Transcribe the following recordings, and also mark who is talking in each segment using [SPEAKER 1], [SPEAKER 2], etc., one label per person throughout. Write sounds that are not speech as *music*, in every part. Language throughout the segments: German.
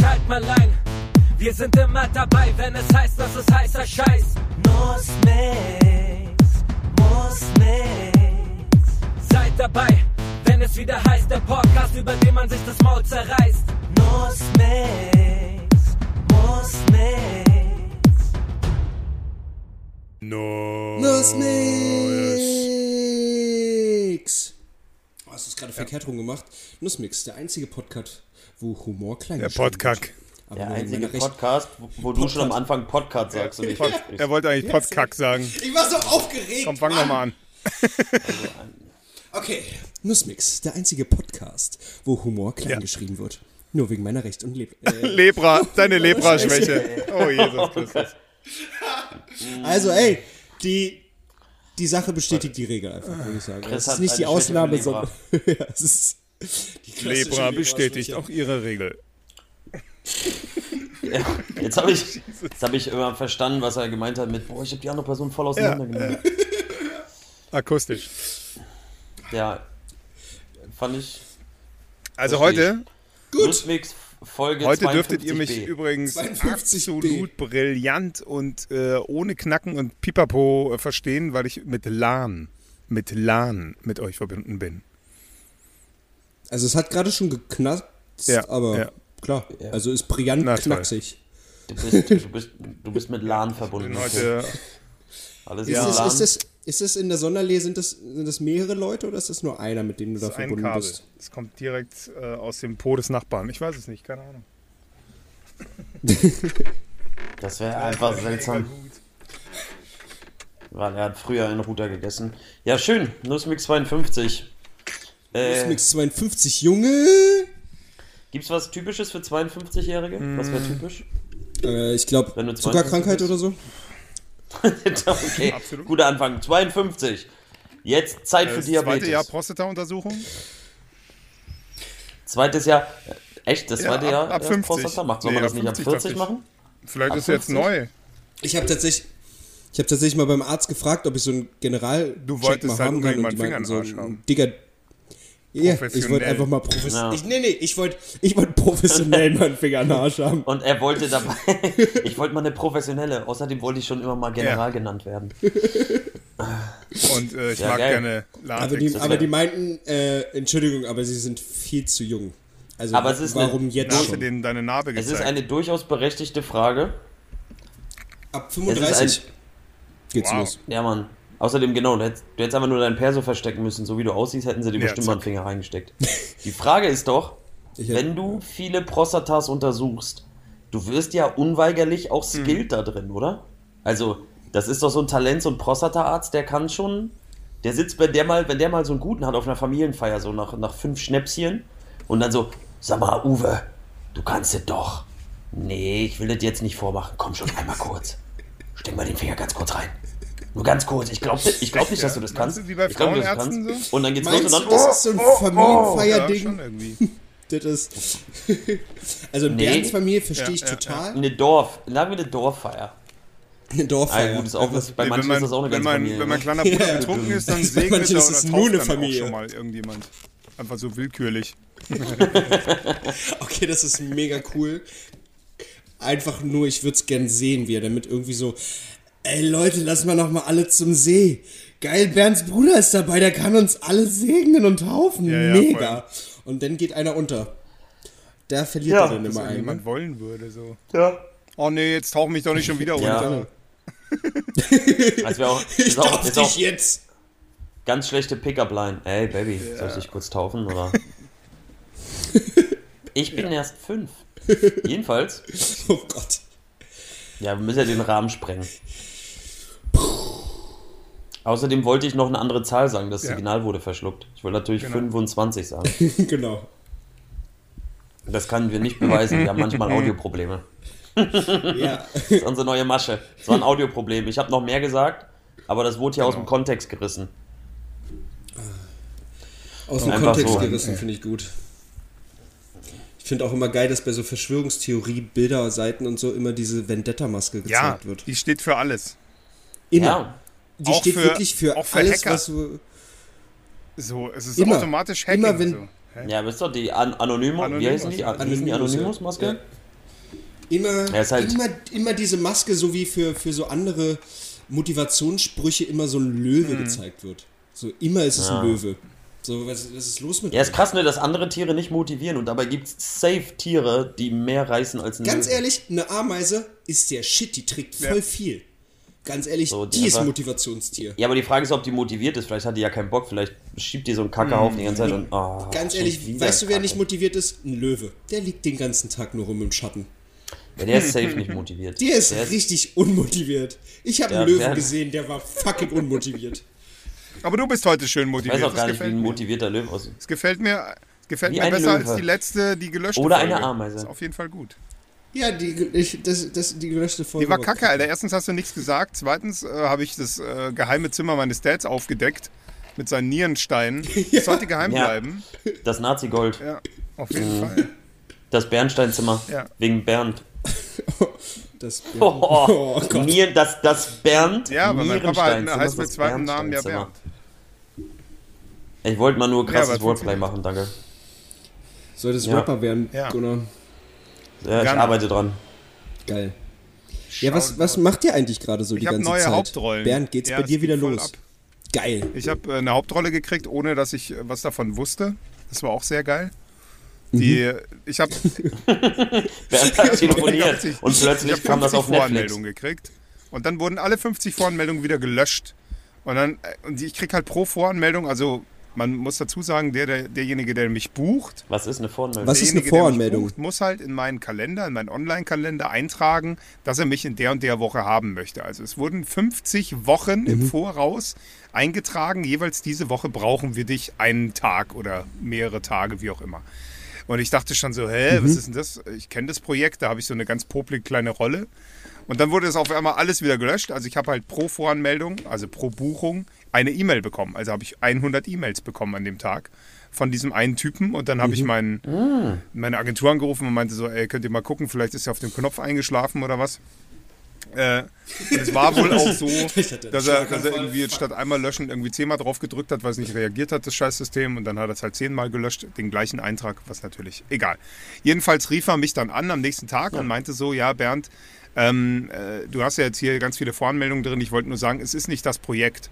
[SPEAKER 1] schalt mal ein. Wir sind immer dabei, wenn es heißt, dass es heißer Scheiß. Muss nix, muss nix. Seid dabei, wenn es wieder heißt, der Podcast, über den man sich das Maul zerreißt. Muss nix, muss nix.
[SPEAKER 2] No.
[SPEAKER 3] Nussmix! Oh, hast du es gerade verkehrt rum gemacht? Nussmix, der einzige Podcast, wo Humor klein
[SPEAKER 2] Der
[SPEAKER 3] geschrieben
[SPEAKER 2] Podkack.
[SPEAKER 4] Der einzige Podcast, wo, du schon am Anfang Podcast sagst und nicht
[SPEAKER 2] Pod, er wollte eigentlich Podkack sagen.
[SPEAKER 3] Ich war so aufgeregt!
[SPEAKER 2] Komm, fang nochmal an. *laughs*
[SPEAKER 3] Okay, Nussmix, der einzige Podcast, wo Humor klein
[SPEAKER 2] Ja.
[SPEAKER 3] geschrieben wird. Nur wegen meiner Recht und Leb äh, *laughs*
[SPEAKER 2] Lepra, deine *laughs* Lepra-Schwäche. Oh, Jesus Christus.
[SPEAKER 3] Also, ey, die, die Sache bestätigt die Regel einfach, würde ich sagen.
[SPEAKER 4] Chris
[SPEAKER 3] Es ist nicht die Ausnahme, sondern ja, es ist die
[SPEAKER 2] Lepra bestätigt auch ihre Regel. *laughs*
[SPEAKER 4] Ja, jetzt habe ich, jetzt hab ich immer verstanden, was er gemeint hat mit, boah, ich habe die andere Person voll auseinandergenommen.
[SPEAKER 2] Akustisch.
[SPEAKER 4] Ja. fand ich.
[SPEAKER 2] Also heute,
[SPEAKER 4] Nussmix Folge
[SPEAKER 2] heute dürftet ihr mich
[SPEAKER 4] 52b.
[SPEAKER 2] übrigens
[SPEAKER 3] 52b.
[SPEAKER 2] absolut brillant und äh, ohne Knacken und Pipapo äh, verstehen, weil ich mit LAN, mit LAN mit euch verbunden bin.
[SPEAKER 3] Also, es hat gerade schon geknackt,
[SPEAKER 2] Ja,
[SPEAKER 3] aber
[SPEAKER 2] ja.
[SPEAKER 3] klar, also ist brillant
[SPEAKER 2] Na,
[SPEAKER 3] knacksig.
[SPEAKER 4] Du bist, du, bist, du bist mit LAN verbunden.
[SPEAKER 2] Heute
[SPEAKER 4] Alles
[SPEAKER 3] Ist,
[SPEAKER 4] ist
[SPEAKER 3] es, ist, es, ist es in der Sonderlee, sind das, sind das mehrere Leute oder ist das nur einer, mit dem du da verbunden
[SPEAKER 2] Kabel.
[SPEAKER 3] bist?
[SPEAKER 2] Es kommt direkt äh, aus dem Po des Nachbarn. Ich weiß es nicht, keine Ahnung. *laughs*
[SPEAKER 4] Das wäre einfach seltsam. Weil er hat früher einen Router gegessen. Ja, schön. Nussmix 52. Äh,
[SPEAKER 3] Nussmix 52, Junge!
[SPEAKER 4] gibt's was Typisches für 52-Jährige? Was wäre typisch?
[SPEAKER 3] Äh, ich glaube,
[SPEAKER 4] Wenn du 52
[SPEAKER 3] Zuckerkrankheit oder so. *laughs*
[SPEAKER 4] okay,
[SPEAKER 2] Absolut.
[SPEAKER 4] guter Anfang. 52. Jetzt Zeit für
[SPEAKER 2] Das
[SPEAKER 4] Diabetes.
[SPEAKER 2] zweite Jahr Prostata-Untersuchung.
[SPEAKER 4] Zweites Jahr. äh, Echt? Das
[SPEAKER 2] Ja,
[SPEAKER 4] zweite
[SPEAKER 2] ab-
[SPEAKER 4] Jahr
[SPEAKER 2] ab
[SPEAKER 4] äh,
[SPEAKER 2] 50.
[SPEAKER 4] Prostata macht? Soll
[SPEAKER 2] Nee,
[SPEAKER 4] man das nicht ab
[SPEAKER 2] 50
[SPEAKER 4] 40
[SPEAKER 2] dachte ich.
[SPEAKER 4] machen?
[SPEAKER 2] Vielleicht
[SPEAKER 4] Ab
[SPEAKER 2] ist jetzt
[SPEAKER 4] 50?
[SPEAKER 2] neu.
[SPEAKER 3] Ich habe tatsächlich, ich habe tatsächlich mal beim Arzt gefragt, ob ich so einen General
[SPEAKER 2] Du wolltest
[SPEAKER 3] mal
[SPEAKER 2] halt
[SPEAKER 3] haben kann und die meinten
[SPEAKER 2] Finger
[SPEAKER 3] so
[SPEAKER 2] in den Arsch haben.
[SPEAKER 3] ein dicker. Ja, ich wollte einfach mal professionell.
[SPEAKER 4] Ja.
[SPEAKER 3] Ich, nee, nee, ich wollte ich wollte professionell *laughs* mal einen Finger in den Arsch haben.
[SPEAKER 4] Und er wollte dabei. *laughs* ich wollte mal eine professionelle. Außerdem wollte ich schon immer mal General
[SPEAKER 2] Ja.
[SPEAKER 4] genannt werden. *laughs*
[SPEAKER 2] Und äh, ich
[SPEAKER 4] Ja,
[SPEAKER 2] mag
[SPEAKER 4] geil.
[SPEAKER 2] gerne Latex.
[SPEAKER 3] Aber die, aber die meinten, äh, Entschuldigung, aber sie sind viel zu jung. Also
[SPEAKER 4] Aber es ist
[SPEAKER 3] warum
[SPEAKER 4] eine-
[SPEAKER 3] jetzt schon?
[SPEAKER 2] denen deine Narbe
[SPEAKER 4] Es
[SPEAKER 2] gezeigt?
[SPEAKER 4] ist eine durchaus berechtigte Frage.
[SPEAKER 3] Ab
[SPEAKER 4] Es
[SPEAKER 3] 35
[SPEAKER 4] ist
[SPEAKER 3] geht's
[SPEAKER 2] Wow.
[SPEAKER 3] los.
[SPEAKER 4] Ja, Mann. Außerdem, genau, du hättest, du hättest einfach nur dein Perso verstecken müssen. So wie du aussiehst, hätten sie dir
[SPEAKER 2] Ja,
[SPEAKER 4] bestimmt mal einen. Finger reingesteckt. Die Frage ist doch,
[SPEAKER 3] Ich,
[SPEAKER 4] wenn du viele Prostatas untersuchst, du wirst ja unweigerlich auch skilled da drin, oder? Also, das ist doch so ein Talent, so ein Prostataarzt, der kann schon, der sitzt, wenn der mal, wenn der mal so einen guten hat auf einer Familienfeier, so nach, nach fünf Schnäpschen und dann so, sag mal, Uwe, du kannst es doch. Nee, ich will das jetzt nicht vormachen. Komm schon einmal kurz. Steck mal den Finger ganz kurz rein. Nur ganz kurz. Ich glaube ich glaub nicht, dass du das kannst.
[SPEAKER 2] wie bei
[SPEAKER 4] ich glaub, dass du das kannst. Und dann geht's los und dann.
[SPEAKER 3] das ist so ein
[SPEAKER 2] Ja, schon
[SPEAKER 3] Familienfeierding?
[SPEAKER 2] irgendwie. *laughs*
[SPEAKER 3] das ist *laughs* also in
[SPEAKER 4] Nee.
[SPEAKER 3] Familie verstehe
[SPEAKER 2] Ja,
[SPEAKER 3] ich
[SPEAKER 2] ja,
[SPEAKER 3] total.
[SPEAKER 4] Eine Dorf, sagen wir eine Dorffeier.
[SPEAKER 3] Eine
[SPEAKER 4] Ah,
[SPEAKER 3] Dorffeier.
[SPEAKER 4] gut, ist auch was, bei
[SPEAKER 2] Nee,
[SPEAKER 4] manchen
[SPEAKER 2] wenn,
[SPEAKER 4] ist das auch
[SPEAKER 2] man,
[SPEAKER 4] eine
[SPEAKER 2] wenn,
[SPEAKER 4] ganze
[SPEAKER 2] man,
[SPEAKER 4] Familie.
[SPEAKER 2] wenn mein
[SPEAKER 4] ne?
[SPEAKER 2] kleiner Bruder
[SPEAKER 3] Ja.
[SPEAKER 2] betrunken ist, dann
[SPEAKER 3] Bei *laughs*
[SPEAKER 2] segnet
[SPEAKER 3] manchen
[SPEAKER 2] er
[SPEAKER 3] ist
[SPEAKER 2] oder
[SPEAKER 3] nur eine Familie.
[SPEAKER 2] schon mal irgendjemand. Einfach so willkürlich.
[SPEAKER 3] Okay, das ist mega cool. Einfach nur, ich würde es gern sehen, wie er damit irgendwie so, ey Leute, lass mal noch mal alle zum See. Geil, Bernds Bruder ist dabei, der kann uns alle segnen und taufen.
[SPEAKER 2] Ja, ja,
[SPEAKER 3] mega. Und dann geht einer unter. Der verliert
[SPEAKER 4] Ja,
[SPEAKER 3] er dann immer einen.
[SPEAKER 2] irgendjemand
[SPEAKER 3] Ne?
[SPEAKER 2] wollen würde. So.
[SPEAKER 4] Ja.
[SPEAKER 2] Oh nee, jetzt tauch mich doch nicht schon wieder. *laughs*
[SPEAKER 4] Das wäre auch,
[SPEAKER 3] Ich
[SPEAKER 4] ist auch,
[SPEAKER 3] tauf
[SPEAKER 4] ist auch
[SPEAKER 3] dich jetzt.
[SPEAKER 4] ganz schlechte Pickup-Line. Ey, Baby, soll ich dich kurz taufen, oder? *laughs* Ich bin erst fünf. Jedenfalls, *laughs*
[SPEAKER 3] Oh Gott.
[SPEAKER 4] ja, wir müssen ja den Rahmen sprengen. Außerdem wollte ich noch eine andere Zahl sagen, das
[SPEAKER 2] Ja.
[SPEAKER 4] Signal wurde verschluckt. Ich wollte natürlich
[SPEAKER 2] Genau.
[SPEAKER 4] 25 sagen. *laughs*
[SPEAKER 3] genau.
[SPEAKER 4] Das können wir nicht beweisen, wir haben manchmal *laughs* Audioprobleme. *laughs*
[SPEAKER 3] Ja.
[SPEAKER 4] Das ist unsere neue Masche. Das war ein Audioproblem. Ich habe noch mehr gesagt, aber das wurde hier aus dem
[SPEAKER 2] Genau.
[SPEAKER 4] Kontext gerissen.
[SPEAKER 3] Aus dem
[SPEAKER 4] Einfach
[SPEAKER 3] Kontext
[SPEAKER 4] so.
[SPEAKER 3] gerissen, finde ich gut. Ich finde auch immer geil, dass bei so Verschwörungstheorie, Bilder, Seiten und so immer diese Vendetta-Maske gezeigt
[SPEAKER 2] Ja,
[SPEAKER 3] wird.
[SPEAKER 2] die steht für alles.
[SPEAKER 3] Immer.
[SPEAKER 4] Ja,
[SPEAKER 3] Die
[SPEAKER 2] Auch
[SPEAKER 3] steht
[SPEAKER 2] für-
[SPEAKER 3] wirklich für,
[SPEAKER 2] auch für
[SPEAKER 3] alles,
[SPEAKER 2] Hacker.
[SPEAKER 3] was du.
[SPEAKER 2] So, es ist
[SPEAKER 3] Immer.
[SPEAKER 2] automatisch Hacking.
[SPEAKER 3] Immer wenn-
[SPEAKER 2] so. Hä?
[SPEAKER 4] ja, wisst ihr, die An Anonymous, wie heißen die?
[SPEAKER 2] ja.
[SPEAKER 4] Die
[SPEAKER 3] Anonymous, ja.
[SPEAKER 4] Anonymous-Maske?
[SPEAKER 3] Ja. Immer,
[SPEAKER 4] Er ist halt-
[SPEAKER 3] immer, immer diese Maske, so wie für, für so andere Motivationssprüche immer so ein Löwe
[SPEAKER 2] Mhm.
[SPEAKER 3] gezeigt wird. So immer ist es
[SPEAKER 4] Ja.
[SPEAKER 3] ein Löwe. So, was, was ist los mit
[SPEAKER 4] Ja, ist krass, ne, dass andere Tiere nicht motivieren und dabei gibt es safe Tiere, die mehr reißen als ein
[SPEAKER 3] Ganz
[SPEAKER 4] Löwe.
[SPEAKER 3] ehrlich, eine Ameise ist der Shit, die trägt voll
[SPEAKER 2] Ja.
[SPEAKER 3] viel. Ganz ehrlich,
[SPEAKER 4] So, die
[SPEAKER 3] die ist Motivationstier.
[SPEAKER 4] Ja, aber die Frage ist, ob die motiviert ist. Vielleicht hat die ja keinen Bock. Vielleicht schiebt die so einen Kackehaufen die ganze Zeit und. Oh.
[SPEAKER 3] Ganz ehrlich, weißt du, wer
[SPEAKER 4] Kacke.
[SPEAKER 3] nicht motiviert ist? Ein Löwe. Der liegt den ganzen Tag nur rum im Schatten.
[SPEAKER 4] Ja, der ist safe *laughs* nicht motiviert.
[SPEAKER 3] Der ist richtig unmotiviert. Ich habe
[SPEAKER 4] Ja,
[SPEAKER 3] einen Löwen
[SPEAKER 4] wer-
[SPEAKER 3] gesehen, der war fucking unmotiviert.
[SPEAKER 2] Aber du bist heute schön
[SPEAKER 4] Ich
[SPEAKER 2] motiviert.
[SPEAKER 4] weiß auch gar
[SPEAKER 2] das
[SPEAKER 4] nicht, wie
[SPEAKER 2] gefällt
[SPEAKER 4] ein
[SPEAKER 2] mir.
[SPEAKER 4] motivierter Löwe aussieht.
[SPEAKER 2] Es gefällt mir, es gefällt
[SPEAKER 4] Wie
[SPEAKER 2] mir besser
[SPEAKER 4] Löwe.
[SPEAKER 2] als die letzte, die gelöschte
[SPEAKER 4] Oder
[SPEAKER 2] Folge.
[SPEAKER 4] eine Ameise.
[SPEAKER 2] Ist auf jeden Fall gut.
[SPEAKER 3] Ja, die, ich, das, das, die gelöschte Folge.
[SPEAKER 2] Die war kacke, Alter. Erstens hast du nichts gesagt. Zweitens äh, habe ich das äh, geheime Zimmer meines Dads aufgedeckt mit seinen Nierensteinen. *laughs* Das sollte geheim
[SPEAKER 4] Ja.
[SPEAKER 2] bleiben.
[SPEAKER 4] Das Nazi-Gold.
[SPEAKER 2] Ja, auf jeden Fall.
[SPEAKER 4] Das Bernsteinzimmer.
[SPEAKER 2] Ja.
[SPEAKER 4] Wegen Bernd. *laughs*
[SPEAKER 3] Das,
[SPEAKER 4] Oh,
[SPEAKER 3] oh Gott.
[SPEAKER 4] Nieren, das, das Bernd.
[SPEAKER 2] Ja, aber mein Papa halt,
[SPEAKER 4] Nierensteinzimmer
[SPEAKER 2] heißt mit zweitem Namen ja. Bernd.
[SPEAKER 4] Ich wollte mal nur
[SPEAKER 2] Ja,
[SPEAKER 4] krasses
[SPEAKER 2] aber
[SPEAKER 4] Wordplay machen, danke.
[SPEAKER 3] Solltest
[SPEAKER 4] Ja.
[SPEAKER 3] Rapper werden,
[SPEAKER 2] Ja.
[SPEAKER 3] Gunnar.
[SPEAKER 4] Ja, ich
[SPEAKER 2] Gerne.
[SPEAKER 4] arbeite dran.
[SPEAKER 3] Geil. Ja, was, was macht ihr eigentlich gerade so
[SPEAKER 2] Ich
[SPEAKER 3] die
[SPEAKER 2] habe
[SPEAKER 3] ganze
[SPEAKER 2] neue
[SPEAKER 3] Zeit?
[SPEAKER 2] Hauptrollen.
[SPEAKER 3] Bernd, geht's
[SPEAKER 2] Ja,
[SPEAKER 3] bei dir
[SPEAKER 2] geht
[SPEAKER 3] wieder los?
[SPEAKER 2] ab.
[SPEAKER 3] Geil.
[SPEAKER 2] Ich habe äh, eine Hauptrolle gekriegt, ohne dass ich äh, was davon wusste. Das war auch sehr geil. Die, ich habe *laughs*
[SPEAKER 4] Bernd hat telefoniert und
[SPEAKER 2] ich
[SPEAKER 4] plötzlich kam das
[SPEAKER 2] 50
[SPEAKER 4] auf Netflix.
[SPEAKER 2] Gekriegt. Und dann wurden alle 50 Voranmeldungen wieder gelöscht. Und dann, äh, und ich krieg halt pro Voranmeldung, also man muss dazu sagen, der, der, derjenige, der mich bucht,
[SPEAKER 4] Was ist eine Voranmeldung?
[SPEAKER 3] Was ist eine Voranmeldung?
[SPEAKER 2] Bucht, muss halt in meinen Kalender, in meinen Online-Kalender eintragen, dass er mich in der und der Woche haben möchte. Also es wurden 50 Wochen im
[SPEAKER 3] Mhm.
[SPEAKER 2] Voraus eingetragen. Jeweils diese Woche brauchen wir dich einen Tag oder mehrere Tage, wie auch immer. Und ich dachte schon so, hä,
[SPEAKER 3] Mhm.
[SPEAKER 2] was ist denn das? Ich kenne das Projekt, da habe ich so eine ganz poplige kleine Rolle. Und dann wurde es auf einmal alles wieder gelöscht. Also ich habe halt pro Voranmeldung, also pro Buchung, eine E-Mail bekommen. Also habe ich 100 E-Mails bekommen an dem Tag von diesem einen Typen. Und dann habe
[SPEAKER 3] Mhm.
[SPEAKER 2] ich meinen,
[SPEAKER 3] Ah.
[SPEAKER 2] meine Agentur angerufen und meinte so, ey, könnt ihr mal gucken, vielleicht ist er auf dem Knopf eingeschlafen oder was. Äh, es war wohl auch so, *laughs* dass er, dass er irgendwie jetzt statt einmal löschen irgendwie zehnmal drauf gedrückt hat, weil es nicht reagiert hat, das Scheißsystem. Und dann hat er es halt zehnmal gelöscht, den gleichen Eintrag, was natürlich egal. Jedenfalls rief er mich dann an am nächsten Tag und meinte so, ja Bernd, ähm, äh, du hast ja jetzt hier ganz viele Voranmeldungen drin. Ich wollte nur sagen, es ist nicht das Projekt.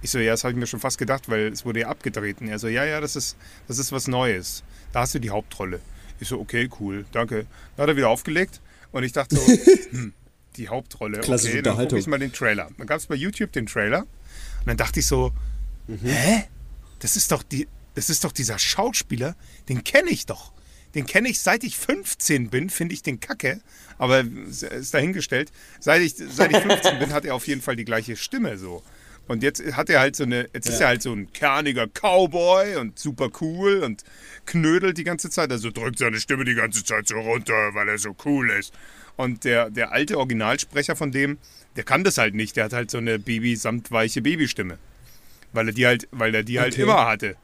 [SPEAKER 2] Ich so, ja, das habe ich mir schon fast gedacht, weil es wurde ja abgedreht. Und er so, ja, ja, das ist, das ist was Neues. Da hast du die Hauptrolle. Ich so, okay, cool, danke. Dann hat er wieder aufgelegt und ich dachte so, *laughs* hm, die Hauptrolle.
[SPEAKER 3] Klassische
[SPEAKER 2] okay, dann gucke ich mal den Trailer. Dann gab es bei YouTube den Trailer und dann dachte ich so, hä? Das ist doch die, das ist doch dieser Schauspieler, den kenne ich doch. Den kenne ich seit ich 15 bin, finde ich den kacke, aber es ist dahingestellt. Seit ich, seit ich 15 bin, hat er auf jeden Fall die gleiche Stimme so. Und jetzt hat er halt so eine, jetzt ist er halt so ein kerniger Cowboy und super cool und knödelt die ganze Zeit. Also drückt seine Stimme die ganze Zeit so runter, weil er so cool ist. Und der, der alte Originalsprecher von dem, der kann das halt nicht. Der hat halt so eine Baby-samtweiche Babystimme. Weil er die halt, weil er die halt
[SPEAKER 3] Okay.
[SPEAKER 2] immer hatte.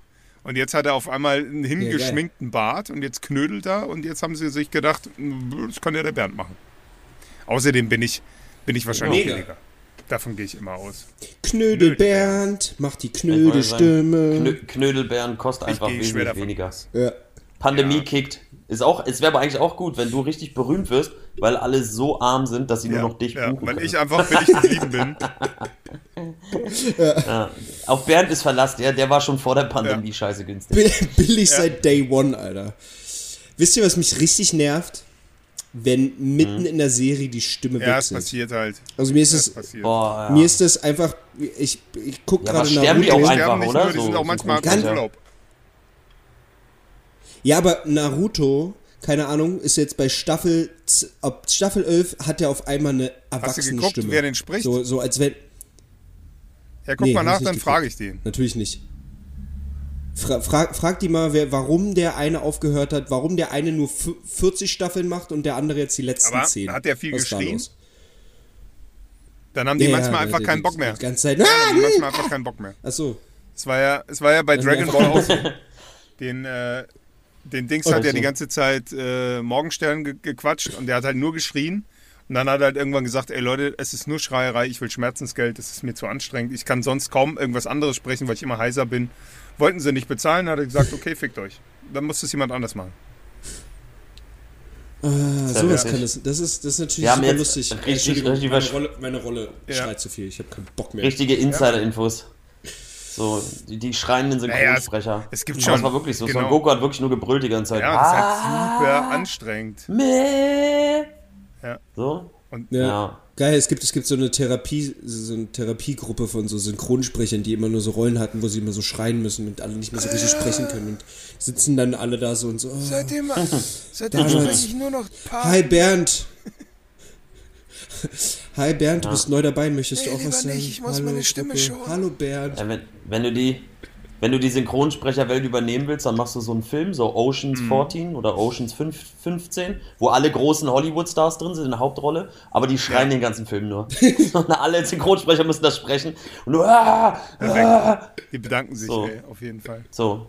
[SPEAKER 2] Und jetzt hat er auf einmal einen hingeschminkten Bart und jetzt knödelt er und jetzt haben sie sich gedacht, das kann ja der Bernd machen. Außerdem bin ich, bin ich wahrscheinlich
[SPEAKER 3] Mega.
[SPEAKER 2] billiger. Davon gehe ich immer aus.
[SPEAKER 3] Knödel Bernd, macht die Knödelstimme.
[SPEAKER 4] Knö Knödelbeeren kostet einfach wesentlich weniger.
[SPEAKER 3] Ja.
[SPEAKER 4] Pandemie
[SPEAKER 2] Ja.
[SPEAKER 4] kickt. Ist auch, es wäre aber eigentlich auch gut, wenn du richtig berühmt wirst, weil alle so arm sind, dass sie nur noch dich
[SPEAKER 2] ja,
[SPEAKER 4] buchen
[SPEAKER 2] weil
[SPEAKER 4] können.
[SPEAKER 2] ich einfach billig geblieben bin. *laughs*
[SPEAKER 4] ja. Auf Bernd ist Verlass, der, der war schon vor der Pandemie scheiße günstig.
[SPEAKER 3] Bi- Billig seit Day One, Alter. Wisst ihr, was mich richtig nervt? Wenn mitten in der Serie die Stimme
[SPEAKER 2] Ja, es
[SPEAKER 3] wechselt.
[SPEAKER 2] passiert halt.
[SPEAKER 3] Also mir ist
[SPEAKER 2] Es
[SPEAKER 3] es,
[SPEAKER 2] passiert.
[SPEAKER 4] Boah, ja.
[SPEAKER 3] mir ist das einfach, ich, ich gucke
[SPEAKER 4] Ja,
[SPEAKER 3] gerade
[SPEAKER 4] sterben die auch einfach, oder?
[SPEAKER 2] die
[SPEAKER 4] So-
[SPEAKER 2] sind auch
[SPEAKER 4] so
[SPEAKER 2] manchmal
[SPEAKER 3] Ganz-
[SPEAKER 2] im Urlaub.
[SPEAKER 3] Ja, aber Naruto, keine Ahnung, ist jetzt bei Staffel, ab Staffel 11 hat er auf einmal eine erwachsene
[SPEAKER 2] geguckt,
[SPEAKER 3] Stimme.
[SPEAKER 2] wer den spricht?
[SPEAKER 3] So, so als wenn,
[SPEAKER 2] Ja, guck
[SPEAKER 3] Nee,
[SPEAKER 2] mal nach, dann frage ich den.
[SPEAKER 3] natürlich nicht. Fra frag, frag die mal, wer, warum der eine aufgehört hat, warum der eine nur f- 40 Staffeln macht und der andere jetzt die letzten
[SPEAKER 2] Aber
[SPEAKER 3] 10.
[SPEAKER 2] hat der viel
[SPEAKER 3] Was
[SPEAKER 2] geschrien? Dann haben die
[SPEAKER 3] Ja,
[SPEAKER 2] manchmal
[SPEAKER 3] ja,
[SPEAKER 2] einfach
[SPEAKER 3] der-
[SPEAKER 2] keinen Bock mehr.
[SPEAKER 3] Die ganze Zeit.
[SPEAKER 2] Dann
[SPEAKER 3] Ah,
[SPEAKER 2] haben die manchmal einfach keinen Bock mehr.
[SPEAKER 3] Achso.
[SPEAKER 2] Es war ja, es war ja bei Dragon Ball auch so. Den, äh, den Dings
[SPEAKER 3] Oh,
[SPEAKER 2] hat ja
[SPEAKER 3] so.
[SPEAKER 2] die ganze Zeit äh, Morgenstern ge gequatscht und der hat halt nur geschrien. Und dann hat er halt irgendwann gesagt, ey Leute, es ist nur Schreierei, ich will Schmerzensgeld, das ist mir zu anstrengend. Ich kann sonst kaum irgendwas anderes sprechen, weil ich immer heiser bin. Wollten sie nicht bezahlen, hat er gesagt, okay, fickt euch. Dann muss es jemand anders machen.
[SPEAKER 3] Ah,
[SPEAKER 4] ja
[SPEAKER 3] sowas kann das. Das ist, das ist natürlich super lustig.
[SPEAKER 4] richtig-
[SPEAKER 3] Entschuldigung,
[SPEAKER 4] richtig
[SPEAKER 3] meine Rolle, meine Rolle
[SPEAKER 2] Ja.
[SPEAKER 3] schreit zu viel. Ich habe keinen Bock mehr.
[SPEAKER 4] Richtige Insider-Infos. So, die, die schreienden
[SPEAKER 2] Naja,
[SPEAKER 4] Synchronsprecher.
[SPEAKER 2] es- es gibt schon,
[SPEAKER 4] Es war wirklich so.
[SPEAKER 2] genau.
[SPEAKER 4] Son Goku hat wirklich nur gebrüllt die ganze Zeit.
[SPEAKER 2] Ja, das ist
[SPEAKER 4] ah,
[SPEAKER 2] halt super anstrengend.
[SPEAKER 4] meh.
[SPEAKER 2] Ja.
[SPEAKER 4] So?
[SPEAKER 2] Und
[SPEAKER 3] Ja.
[SPEAKER 4] Ja.
[SPEAKER 3] Geil, es gibt, es gibt so eine Therapie, so eine Therapiegruppe von so Synchronsprechern, die immer nur so Rollen hatten, wo sie immer so schreien müssen und alle nicht mehr so richtig sprechen können und sitzen dann alle da so und so. Oh.
[SPEAKER 2] seitdem, *laughs* seitdem
[SPEAKER 3] Damals.
[SPEAKER 2] spreche ich nur noch Paar.
[SPEAKER 3] Hi Bernd. *laughs* Hi Bernd, du bist neu dabei, möchtest du
[SPEAKER 2] Nee,
[SPEAKER 3] auch was sagen?
[SPEAKER 2] nicht, ich muss meine Stimme schonen.
[SPEAKER 3] Hallo Bernd.
[SPEAKER 4] Ja, wenn, wenn du die, wenn du die Synchronsprecherwelt übernehmen willst, dann machst du so einen Film, so Oceans
[SPEAKER 2] Mhm.
[SPEAKER 4] 14 oder Oceans 5, 15, wo alle großen Hollywood-Stars drin sind in der Hauptrolle, aber die schreien den ganzen Film nur. *laughs* Und alle Synchronsprecher müssen das sprechen. Und nur, ah, ah.
[SPEAKER 2] Die bedanken sich,
[SPEAKER 4] So.
[SPEAKER 2] ey, auf jeden Fall.
[SPEAKER 4] So.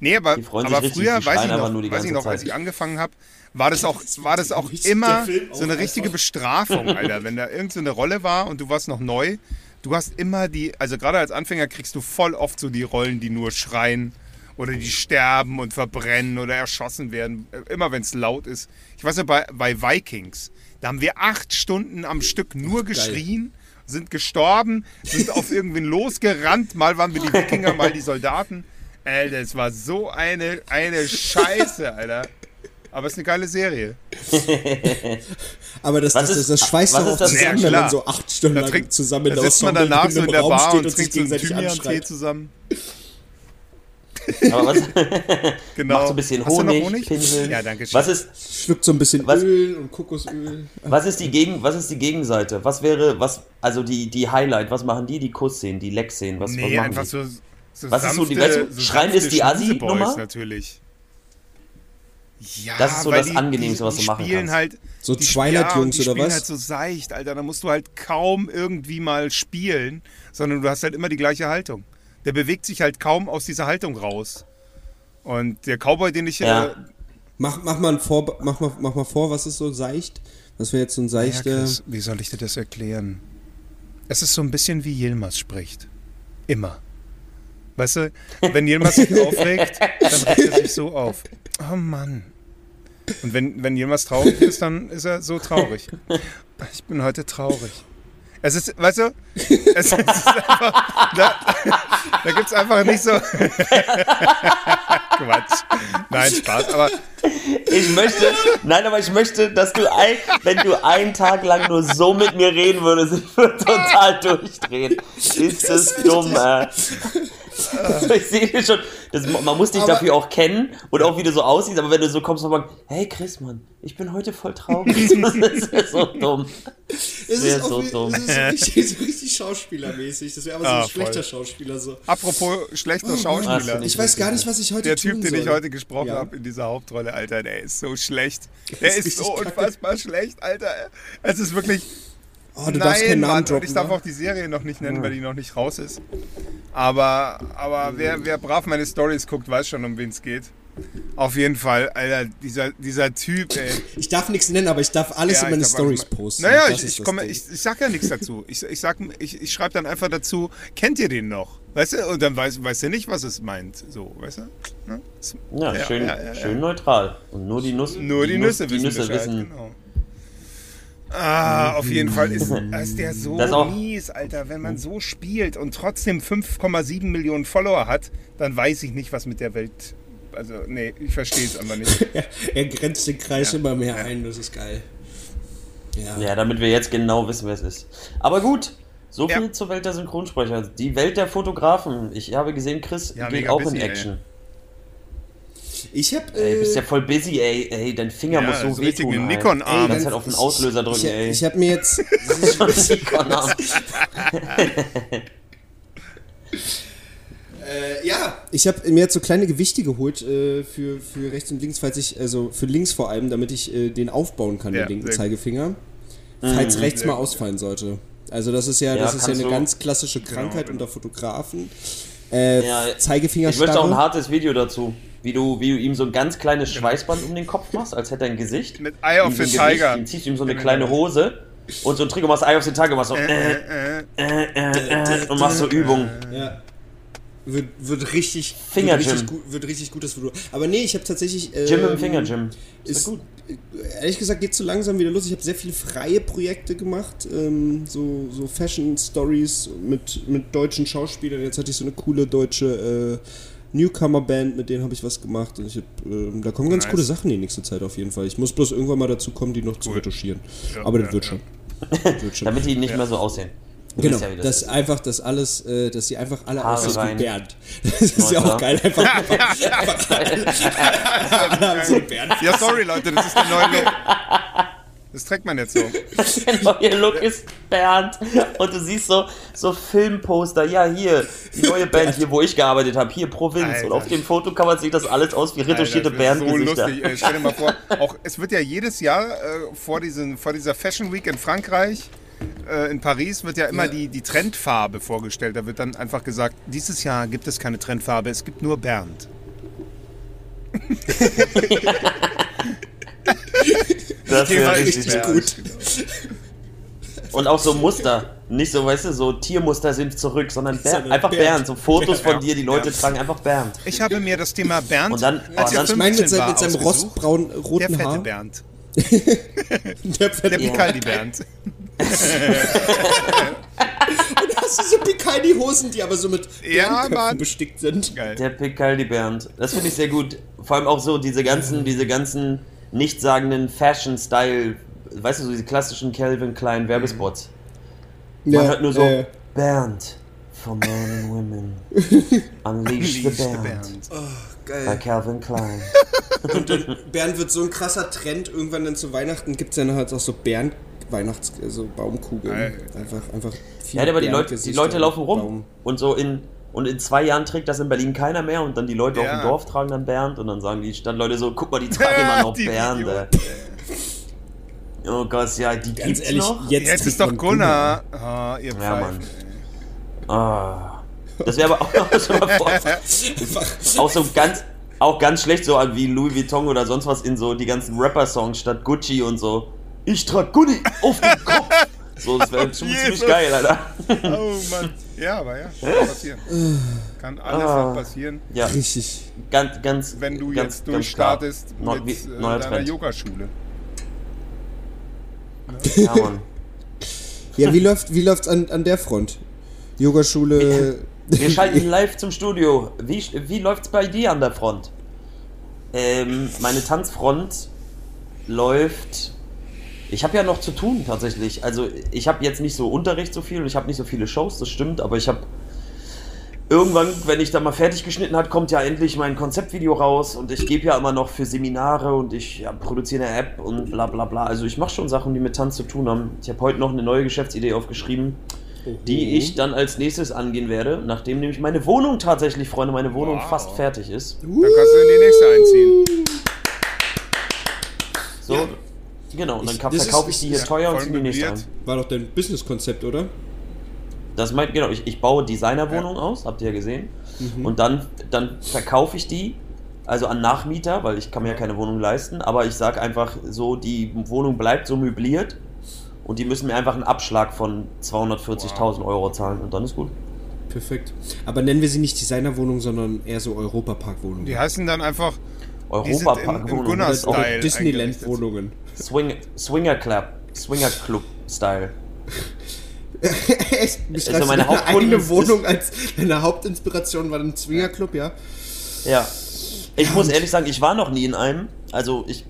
[SPEAKER 2] Nee, aber,
[SPEAKER 4] Die freuen sich
[SPEAKER 2] aber
[SPEAKER 4] richtig,
[SPEAKER 2] früher,
[SPEAKER 4] die
[SPEAKER 2] weiß
[SPEAKER 4] schreien
[SPEAKER 2] ich noch,
[SPEAKER 4] nur die
[SPEAKER 2] weiß ich
[SPEAKER 4] ganze
[SPEAKER 2] noch als
[SPEAKER 4] Zeit.
[SPEAKER 2] ich angefangen habe, war das auch, war das auch immer so eine richtige. Bestrafung, Alter. Wenn da irgend so Rolle war und du warst noch neu, du hast immer die, also gerade als Anfänger kriegst du voll oft so die Rollen, die nur schreien oder die sterben und verbrennen oder erschossen werden, äh, immer wenn es laut ist. Ich weiß ja, bei, bei Vikings, da haben wir acht Stunden am Stück nur geschrien, sind gestorben, sind auf irgendwen losgerannt, mal waren wir die Wikinger, mal die Soldaten. Alter, es war so eine, eine Scheiße, Alter. Aber es ist eine geile Serie. *laughs*
[SPEAKER 3] Aber das,
[SPEAKER 4] Was
[SPEAKER 3] das, das,
[SPEAKER 4] ist-
[SPEAKER 3] das schweißt
[SPEAKER 4] was
[SPEAKER 3] doch auch
[SPEAKER 4] das-
[SPEAKER 3] zusammen,
[SPEAKER 2] Ja,
[SPEAKER 3] wenn man so acht Stunden
[SPEAKER 2] Da,
[SPEAKER 3] lang zusammen
[SPEAKER 2] da sitzt man danach
[SPEAKER 3] in
[SPEAKER 2] so in der
[SPEAKER 3] Raum
[SPEAKER 2] Bar und trinkt so einen Thymian-Tee zusammen.
[SPEAKER 4] Aber was, *laughs*
[SPEAKER 2] Genau.
[SPEAKER 4] Macht so ein bisschen Honig,
[SPEAKER 2] Honig?
[SPEAKER 4] pinseln.
[SPEAKER 2] Ja, danke schön.
[SPEAKER 4] was ist,
[SPEAKER 3] Schluckt so ein bisschen
[SPEAKER 4] Was-
[SPEAKER 3] Öl und Kokosöl.
[SPEAKER 4] was ist die Gegen, was ist die Gegenseite? Was wäre, was, also die, die Highlight, was machen die? Die Kussszenen, die Leckszenen, was, was
[SPEAKER 2] Nee,
[SPEAKER 4] machen
[SPEAKER 2] einfach
[SPEAKER 4] die?
[SPEAKER 2] so, so
[SPEAKER 4] Was ist so die-
[SPEAKER 2] sanfte-
[SPEAKER 4] weißt du, Schreien ist die
[SPEAKER 2] sanfte
[SPEAKER 4] Assi-Nummer?
[SPEAKER 2] Natürlich. Ja,
[SPEAKER 4] Das ist so
[SPEAKER 2] weil
[SPEAKER 4] das
[SPEAKER 2] die,
[SPEAKER 4] Angenehmste,
[SPEAKER 2] die,
[SPEAKER 4] was du
[SPEAKER 2] die
[SPEAKER 4] machen
[SPEAKER 2] spielen
[SPEAKER 4] kannst.
[SPEAKER 2] Halt,
[SPEAKER 3] So
[SPEAKER 2] die,
[SPEAKER 3] Twilight-Jungs
[SPEAKER 2] ja, die
[SPEAKER 3] oder
[SPEAKER 2] spielen
[SPEAKER 3] was?
[SPEAKER 2] halt so seicht, Alter. Da musst du halt kaum irgendwie mal spielen, sondern du hast halt immer die gleiche Haltung. Der bewegt sich halt kaum aus dieser Haltung raus. Und der Cowboy, den ich
[SPEAKER 4] Ja.
[SPEAKER 2] äh,
[SPEAKER 3] Mach, mach, mal vor, mach, mal, mach mal vor, was ist so seicht? Was wäre jetzt so ein
[SPEAKER 2] Ja,
[SPEAKER 3] seichter.
[SPEAKER 2] Chris, wie soll ich dir das erklären? Es ist so ein bisschen wie Yilmaz spricht. Immer. Weißt du, wenn Yilmaz sich aufregt, dann regt er sich so auf. Oh Mann. Und wenn, wenn Yilmaz traurig ist, dann ist er so traurig. Ich bin heute traurig. Es ist, weißt du, es ist einfach, da, da gibt es einfach nicht so. *laughs* Quatsch. Nein, Spaß, aber
[SPEAKER 4] Ich möchte, nein, aber ich möchte, dass du ein, wenn du einen Tag lang nur so mit mir reden würdest, ich würde total durchdrehen. Ist das dumm, äh. *laughs* Ich sehe dich schon, das, man muss dich
[SPEAKER 3] Aber-
[SPEAKER 4] dafür auch kennen und auch wie du so aussiehst, aber wenn du so kommst und sagst, hey Chris, Mann, ich bin heute voll traurig, *laughs* das ist so dumm.
[SPEAKER 3] Es
[SPEAKER 4] wär
[SPEAKER 3] ist, auch
[SPEAKER 4] so
[SPEAKER 3] wie,
[SPEAKER 4] dumm.
[SPEAKER 3] es ist so *laughs* richtig, so richtig schauspielermäßig. Das wäre aber so
[SPEAKER 2] Ah,
[SPEAKER 3] ein schlechter
[SPEAKER 2] voll.
[SPEAKER 3] Schauspieler. So.
[SPEAKER 2] apropos schlechter
[SPEAKER 4] das
[SPEAKER 2] Schauspieler.
[SPEAKER 3] Ich weiß gar nicht, was ich heute
[SPEAKER 2] Der
[SPEAKER 3] tun
[SPEAKER 2] Typ, den
[SPEAKER 3] soll.
[SPEAKER 2] ich heute gesprochen
[SPEAKER 3] Ja.
[SPEAKER 2] habe in dieser Hauptrolle, Alter, der ist so schlecht. Der
[SPEAKER 3] ist
[SPEAKER 2] ist, so
[SPEAKER 3] kacke.
[SPEAKER 2] unfassbar schlecht, Alter. Es ist wirklich.
[SPEAKER 3] Oh, du darfst
[SPEAKER 2] Nein,
[SPEAKER 3] keinen Namen
[SPEAKER 2] Mann, und
[SPEAKER 3] droppen.
[SPEAKER 2] ich darf
[SPEAKER 3] wa?
[SPEAKER 2] auch die Serie noch nicht nennen, weil die noch nicht raus ist. Aber, aber wer, wer brav meine Stories guckt, weiß schon, um wen es geht. Auf jeden Fall, Alter, dieser, dieser Typ, ey.
[SPEAKER 3] Ich darf nichts nennen, aber ich darf alles
[SPEAKER 2] Ja,
[SPEAKER 3] in meine Stories posten.
[SPEAKER 2] Naja, ich, ich, komme, ich, ich sag ja nichts dazu. Ich, ich, sag, ich, ich schreibe dann einfach dazu, kennt ihr den noch? Weißt du? Und dann weiß, weiß er nicht, was es meint. So, weißt du? Ne?
[SPEAKER 4] Ja,
[SPEAKER 2] Ja,
[SPEAKER 4] schön,
[SPEAKER 2] ja, ja, ja.
[SPEAKER 4] schön neutral. Und nur die Nuss,
[SPEAKER 2] Nur die,
[SPEAKER 4] Nuss-
[SPEAKER 2] Nüsse
[SPEAKER 4] die
[SPEAKER 2] wissen
[SPEAKER 4] Nüsse
[SPEAKER 2] Bescheid,
[SPEAKER 4] wissen.
[SPEAKER 2] genau. Ah, auf jeden Fall ist, ist der so
[SPEAKER 4] Das auch-
[SPEAKER 2] mies, Alter. Wenn man so spielt und trotzdem 5,7 Millionen Follower hat, dann weiß ich nicht, was mit der Welt. Also, nee, ich verstehe es einfach nicht. *laughs*
[SPEAKER 3] er grenzt den Kreis
[SPEAKER 2] Ja.
[SPEAKER 3] immer mehr ein, das ist geil. Ja.
[SPEAKER 4] Ja, damit wir jetzt genau wissen, wer es ist. Aber gut, so viel
[SPEAKER 2] Ja.
[SPEAKER 4] zur Welt der Synchronsprecher. Die Welt der Fotografen. Ich habe gesehen, Chris
[SPEAKER 2] Ja,
[SPEAKER 4] geht auch
[SPEAKER 2] busy,
[SPEAKER 4] in
[SPEAKER 2] ey.
[SPEAKER 3] Ich hab.
[SPEAKER 4] Ey,
[SPEAKER 3] Äh,
[SPEAKER 4] du bist ja voll busy, ey. ey dein Finger
[SPEAKER 2] Ja,
[SPEAKER 4] muss so
[SPEAKER 2] so richtig
[SPEAKER 4] wehtun.
[SPEAKER 2] dem
[SPEAKER 4] ey.
[SPEAKER 2] Nikon-Arm.
[SPEAKER 4] Ganze Zeit auf den Auslöser drücken,
[SPEAKER 3] ich,
[SPEAKER 4] ey.
[SPEAKER 3] ich hab mir jetzt. *laughs*
[SPEAKER 4] Nikon-Arm. *laughs*
[SPEAKER 3] Äh, ja, ich habe mir jetzt so kleine Gewichte geholt äh, für, für rechts und links, falls ich, also für links vor allem, damit ich äh, den aufbauen kann,
[SPEAKER 2] Ja,
[SPEAKER 3] den linken. Zeigefinger. Falls rechts
[SPEAKER 2] sehr
[SPEAKER 3] mal ausfallen sollte. Also das ist ja,
[SPEAKER 4] Ja,
[SPEAKER 3] das ist ja eine
[SPEAKER 4] du-
[SPEAKER 3] ganz klassische Krankheit
[SPEAKER 2] genau.
[SPEAKER 3] unter Fotografen. Äh,
[SPEAKER 4] Ja,
[SPEAKER 3] Zeigefinger
[SPEAKER 4] Ich möchte auch ein hartes Video dazu. Wie du, wie du ihm so ein ganz kleines Schweißband um den Kopf machst, als hätte er ein Gesicht.
[SPEAKER 2] Mit Eye of the
[SPEAKER 4] Gesicht,
[SPEAKER 2] Tiger.
[SPEAKER 4] Ihm ziehst du ihm so eine
[SPEAKER 2] Genau.
[SPEAKER 4] kleine Hose und so ein Trick und machst Eye of the Tiger, machst so äh,
[SPEAKER 2] Äh, äh,
[SPEAKER 4] äh, äh, äh, und machst so Übungen.
[SPEAKER 3] Ja. Wird, wird richtig,
[SPEAKER 4] Finger
[SPEAKER 3] wird richtig, gut, wird richtig gutes Foto. Aber nee, ich habe tatsächlich.
[SPEAKER 4] Gym im
[SPEAKER 3] ähm,
[SPEAKER 4] Finger Gym. Ist,
[SPEAKER 3] Ist,
[SPEAKER 4] gut.
[SPEAKER 3] ehrlich gesagt geht so langsam wieder los. Ich habe sehr viele freie Projekte gemacht, ähm, so, so Fashion Stories mit, mit deutschen Schauspielern. Jetzt hatte ich so eine coole deutsche äh, Newcomer-Band, mit denen habe ich was gemacht. Und ich hab, ähm, da kommen ganz
[SPEAKER 2] Nice.
[SPEAKER 3] coole Sachen die nächste Zeit auf jeden Fall. Ich muss bloß irgendwann mal dazu kommen, die noch zu
[SPEAKER 2] Cool.
[SPEAKER 3] retuschieren.
[SPEAKER 2] Ja,
[SPEAKER 3] Aber das
[SPEAKER 2] ja,
[SPEAKER 3] wird
[SPEAKER 2] ja.
[SPEAKER 3] schon. *laughs* Das wird schon.
[SPEAKER 4] Damit die nicht mehr so aussehen. Du
[SPEAKER 3] Genau,
[SPEAKER 4] ja, das
[SPEAKER 3] dass
[SPEAKER 4] ist.
[SPEAKER 3] einfach das alles, äh, dass sie einfach alle
[SPEAKER 4] Haare
[SPEAKER 3] aussehen wie Bernd. *laughs* Das ist ja auch geil. Einfach, *laughs* einfach alle haben so Bernd.
[SPEAKER 2] Ja, sorry, Leute, das ist der neue Look. Das trägt man jetzt so. *laughs*
[SPEAKER 4] Der neue Look ist Bernd. Und du siehst so, so Filmposter. Ja, hier, die neue Band *laughs* hier, wo ich gearbeitet habe. Hier, Provinz.
[SPEAKER 2] Alter.
[SPEAKER 4] Und auf dem Foto kann man sich das alles aus wie retuschierte
[SPEAKER 2] ist so
[SPEAKER 4] Bernd-Gesichter.
[SPEAKER 2] lustig. Ey. Stell dir mal vor, auch, es wird ja jedes Jahr äh, vor, diesen, vor dieser Fashion Week in Frankreich, äh, in Paris, wird ja immer
[SPEAKER 3] Ja.
[SPEAKER 2] die, die Trendfarbe vorgestellt. Da wird dann einfach gesagt, dieses Jahr gibt es keine Trendfarbe, es gibt nur Bernd. *laughs*
[SPEAKER 4] Das
[SPEAKER 2] Die
[SPEAKER 4] wäre
[SPEAKER 2] war
[SPEAKER 4] richtig
[SPEAKER 3] richtig
[SPEAKER 4] gut.
[SPEAKER 3] gut.
[SPEAKER 4] Und auch so Muster. Nicht so, weißt du, so Tiermuster sind zurück, sondern
[SPEAKER 3] Sondern
[SPEAKER 4] einfach
[SPEAKER 3] Bernd.
[SPEAKER 4] Bernd. So Fotos von
[SPEAKER 2] Bernd.
[SPEAKER 4] dir, die Leute tragen einfach Bernd.
[SPEAKER 2] Ich habe mir das Thema Bernd,
[SPEAKER 4] Und dann-
[SPEAKER 2] als
[SPEAKER 4] oh, dann-
[SPEAKER 3] Ich
[SPEAKER 2] 15
[SPEAKER 3] meine mit, seinem-
[SPEAKER 2] war,
[SPEAKER 3] mit seinem
[SPEAKER 2] ausgesucht.
[SPEAKER 3] rostbraun
[SPEAKER 2] Der
[SPEAKER 3] roten
[SPEAKER 2] fette
[SPEAKER 3] Haar.
[SPEAKER 2] Bernd.
[SPEAKER 3] Der *laughs*
[SPEAKER 2] Der
[SPEAKER 3] fette
[SPEAKER 2] Picaldi Bernd. *laughs*
[SPEAKER 3] Und hast du so Picaldi-Hosen, die aber so mit
[SPEAKER 2] Ja, Mann.
[SPEAKER 3] bestickt sind.
[SPEAKER 2] Geil.
[SPEAKER 4] Der Picaldi Bernd. Das finde ich sehr gut. Vor allem auch so diese ganzen, diese ganzen nichtssagenden Fashion-Style, weißt du, so diese klassischen Calvin Klein Werbespots. Man hört nur so,
[SPEAKER 3] äh,
[SPEAKER 4] Bernd, for men and women. *laughs* Unleash the
[SPEAKER 2] Lies der
[SPEAKER 4] Bernd.
[SPEAKER 2] Bernd.
[SPEAKER 4] Bei
[SPEAKER 3] geil.
[SPEAKER 4] Calvin Klein. *laughs*
[SPEAKER 3] Und dann, Bernd wird so ein krasser Trend. Irgendwann dann zu Weihnachten gibt es dann halt auch so Bernd Weihnachts also Baumkugeln. Einfach, einfach viel
[SPEAKER 4] Ja, aber die Leute, die Leute laufen rum.
[SPEAKER 3] Baum.
[SPEAKER 4] Und so in, und in zwei Jahren trägt das in Berlin keiner mehr und dann die Leute auf
[SPEAKER 2] Ja.
[SPEAKER 4] dem Dorf tragen dann Bernd und dann sagen die Stadtleute so, guck mal, die tragen immer noch *laughs*
[SPEAKER 2] Die
[SPEAKER 4] Bernd. Oh Gott, ja, die
[SPEAKER 3] Ganz
[SPEAKER 4] gibt's
[SPEAKER 3] ehrlich,
[SPEAKER 4] noch?
[SPEAKER 3] jetzt,
[SPEAKER 2] Jetzt ist doch Gunnar. Ah, ihr
[SPEAKER 4] Ja. Mann. Ah. Das wäre aber auch *laughs* schon mal vor, *laughs* auch so ganz, auch ganz schlecht so an wie Louis Vuitton oder sonst was in so die ganzen Rapper-Songs statt Gucci und so. Ich trag Gucci auf den Kopf. So, das wäre schon
[SPEAKER 2] Jesus.
[SPEAKER 4] ziemlich geil, Alter.
[SPEAKER 2] Oh Mann. Ja, aber ja, kann passieren. Kann alles
[SPEAKER 4] Ah.
[SPEAKER 2] noch passieren,
[SPEAKER 4] Ja,
[SPEAKER 3] richtig.
[SPEAKER 4] ganz, ganz.
[SPEAKER 2] wenn du
[SPEAKER 4] ganz,
[SPEAKER 2] jetzt durchstartest
[SPEAKER 4] Neu-
[SPEAKER 2] mit
[SPEAKER 4] wie-
[SPEAKER 2] äh,
[SPEAKER 4] neuer
[SPEAKER 2] deiner
[SPEAKER 4] Trend.
[SPEAKER 2] Yogaschule.
[SPEAKER 4] Ja, Mann.
[SPEAKER 3] Ja, wie läuft wie läuft's an, an der Front? Yogaschule.
[SPEAKER 4] Wir *laughs* schalten live zum Studio. Wie, wie läuft's bei dir an der Front? Ähm, meine Tanzfront läuft. Ich habe ja noch zu tun tatsächlich. Also ich habe jetzt nicht so Unterricht so viel und ich habe nicht so viele Shows, das stimmt, aber ich habe irgendwann, wenn ich da mal fertig geschnitten hat, kommt ja endlich mein Konzeptvideo raus und ich gebe ja immer noch für Seminare und ich ja, produziere eine App und bla bla bla. Also ich mache schon Sachen, die mit Tanz zu tun haben. Ich habe heute noch eine neue Geschäftsidee aufgeschrieben, die ich dann als nächstes angehen werde, nachdem nämlich meine Wohnung tatsächlich, Freunde, meine Wohnung
[SPEAKER 2] Wow.
[SPEAKER 4] fast fertig ist.
[SPEAKER 2] Dann kannst du in die nächste einziehen.
[SPEAKER 4] So,
[SPEAKER 3] Ja.
[SPEAKER 4] Genau, und dann verkaufe ich die hier teuer und ziehe die nächste ein.
[SPEAKER 3] War doch dein Businesskonzept, oder?
[SPEAKER 4] Das meint, genau, ich, ich baue Designerwohnungen aus, habt ihr ja gesehen.
[SPEAKER 3] Mhm.
[SPEAKER 4] Und dann, dann verkaufe ich die, also an Nachmieter, weil ich kann mir ja keine Wohnung leisten, aber ich sage einfach so, die Wohnung bleibt so möbliert und die müssen mir einfach einen Abschlag von 240.000 Euro zahlen und dann ist gut.
[SPEAKER 3] Perfekt. Aber nennen wir sie nicht Designerwohnung, sondern eher so Europaparkwohnungen.
[SPEAKER 2] Die heißen dann einfach Style
[SPEAKER 3] Disneyland-Wohnungen.
[SPEAKER 4] Swing, Swinger Club, Swinger Club Style. *laughs*
[SPEAKER 3] Echt?
[SPEAKER 4] Also meine
[SPEAKER 3] deine eigene Wohnung als deine Hauptinspiration war ein Swingerclub, ja?
[SPEAKER 4] Ja. Ich muss
[SPEAKER 3] und-
[SPEAKER 4] ehrlich sagen, ich war noch nie in einem. Also ich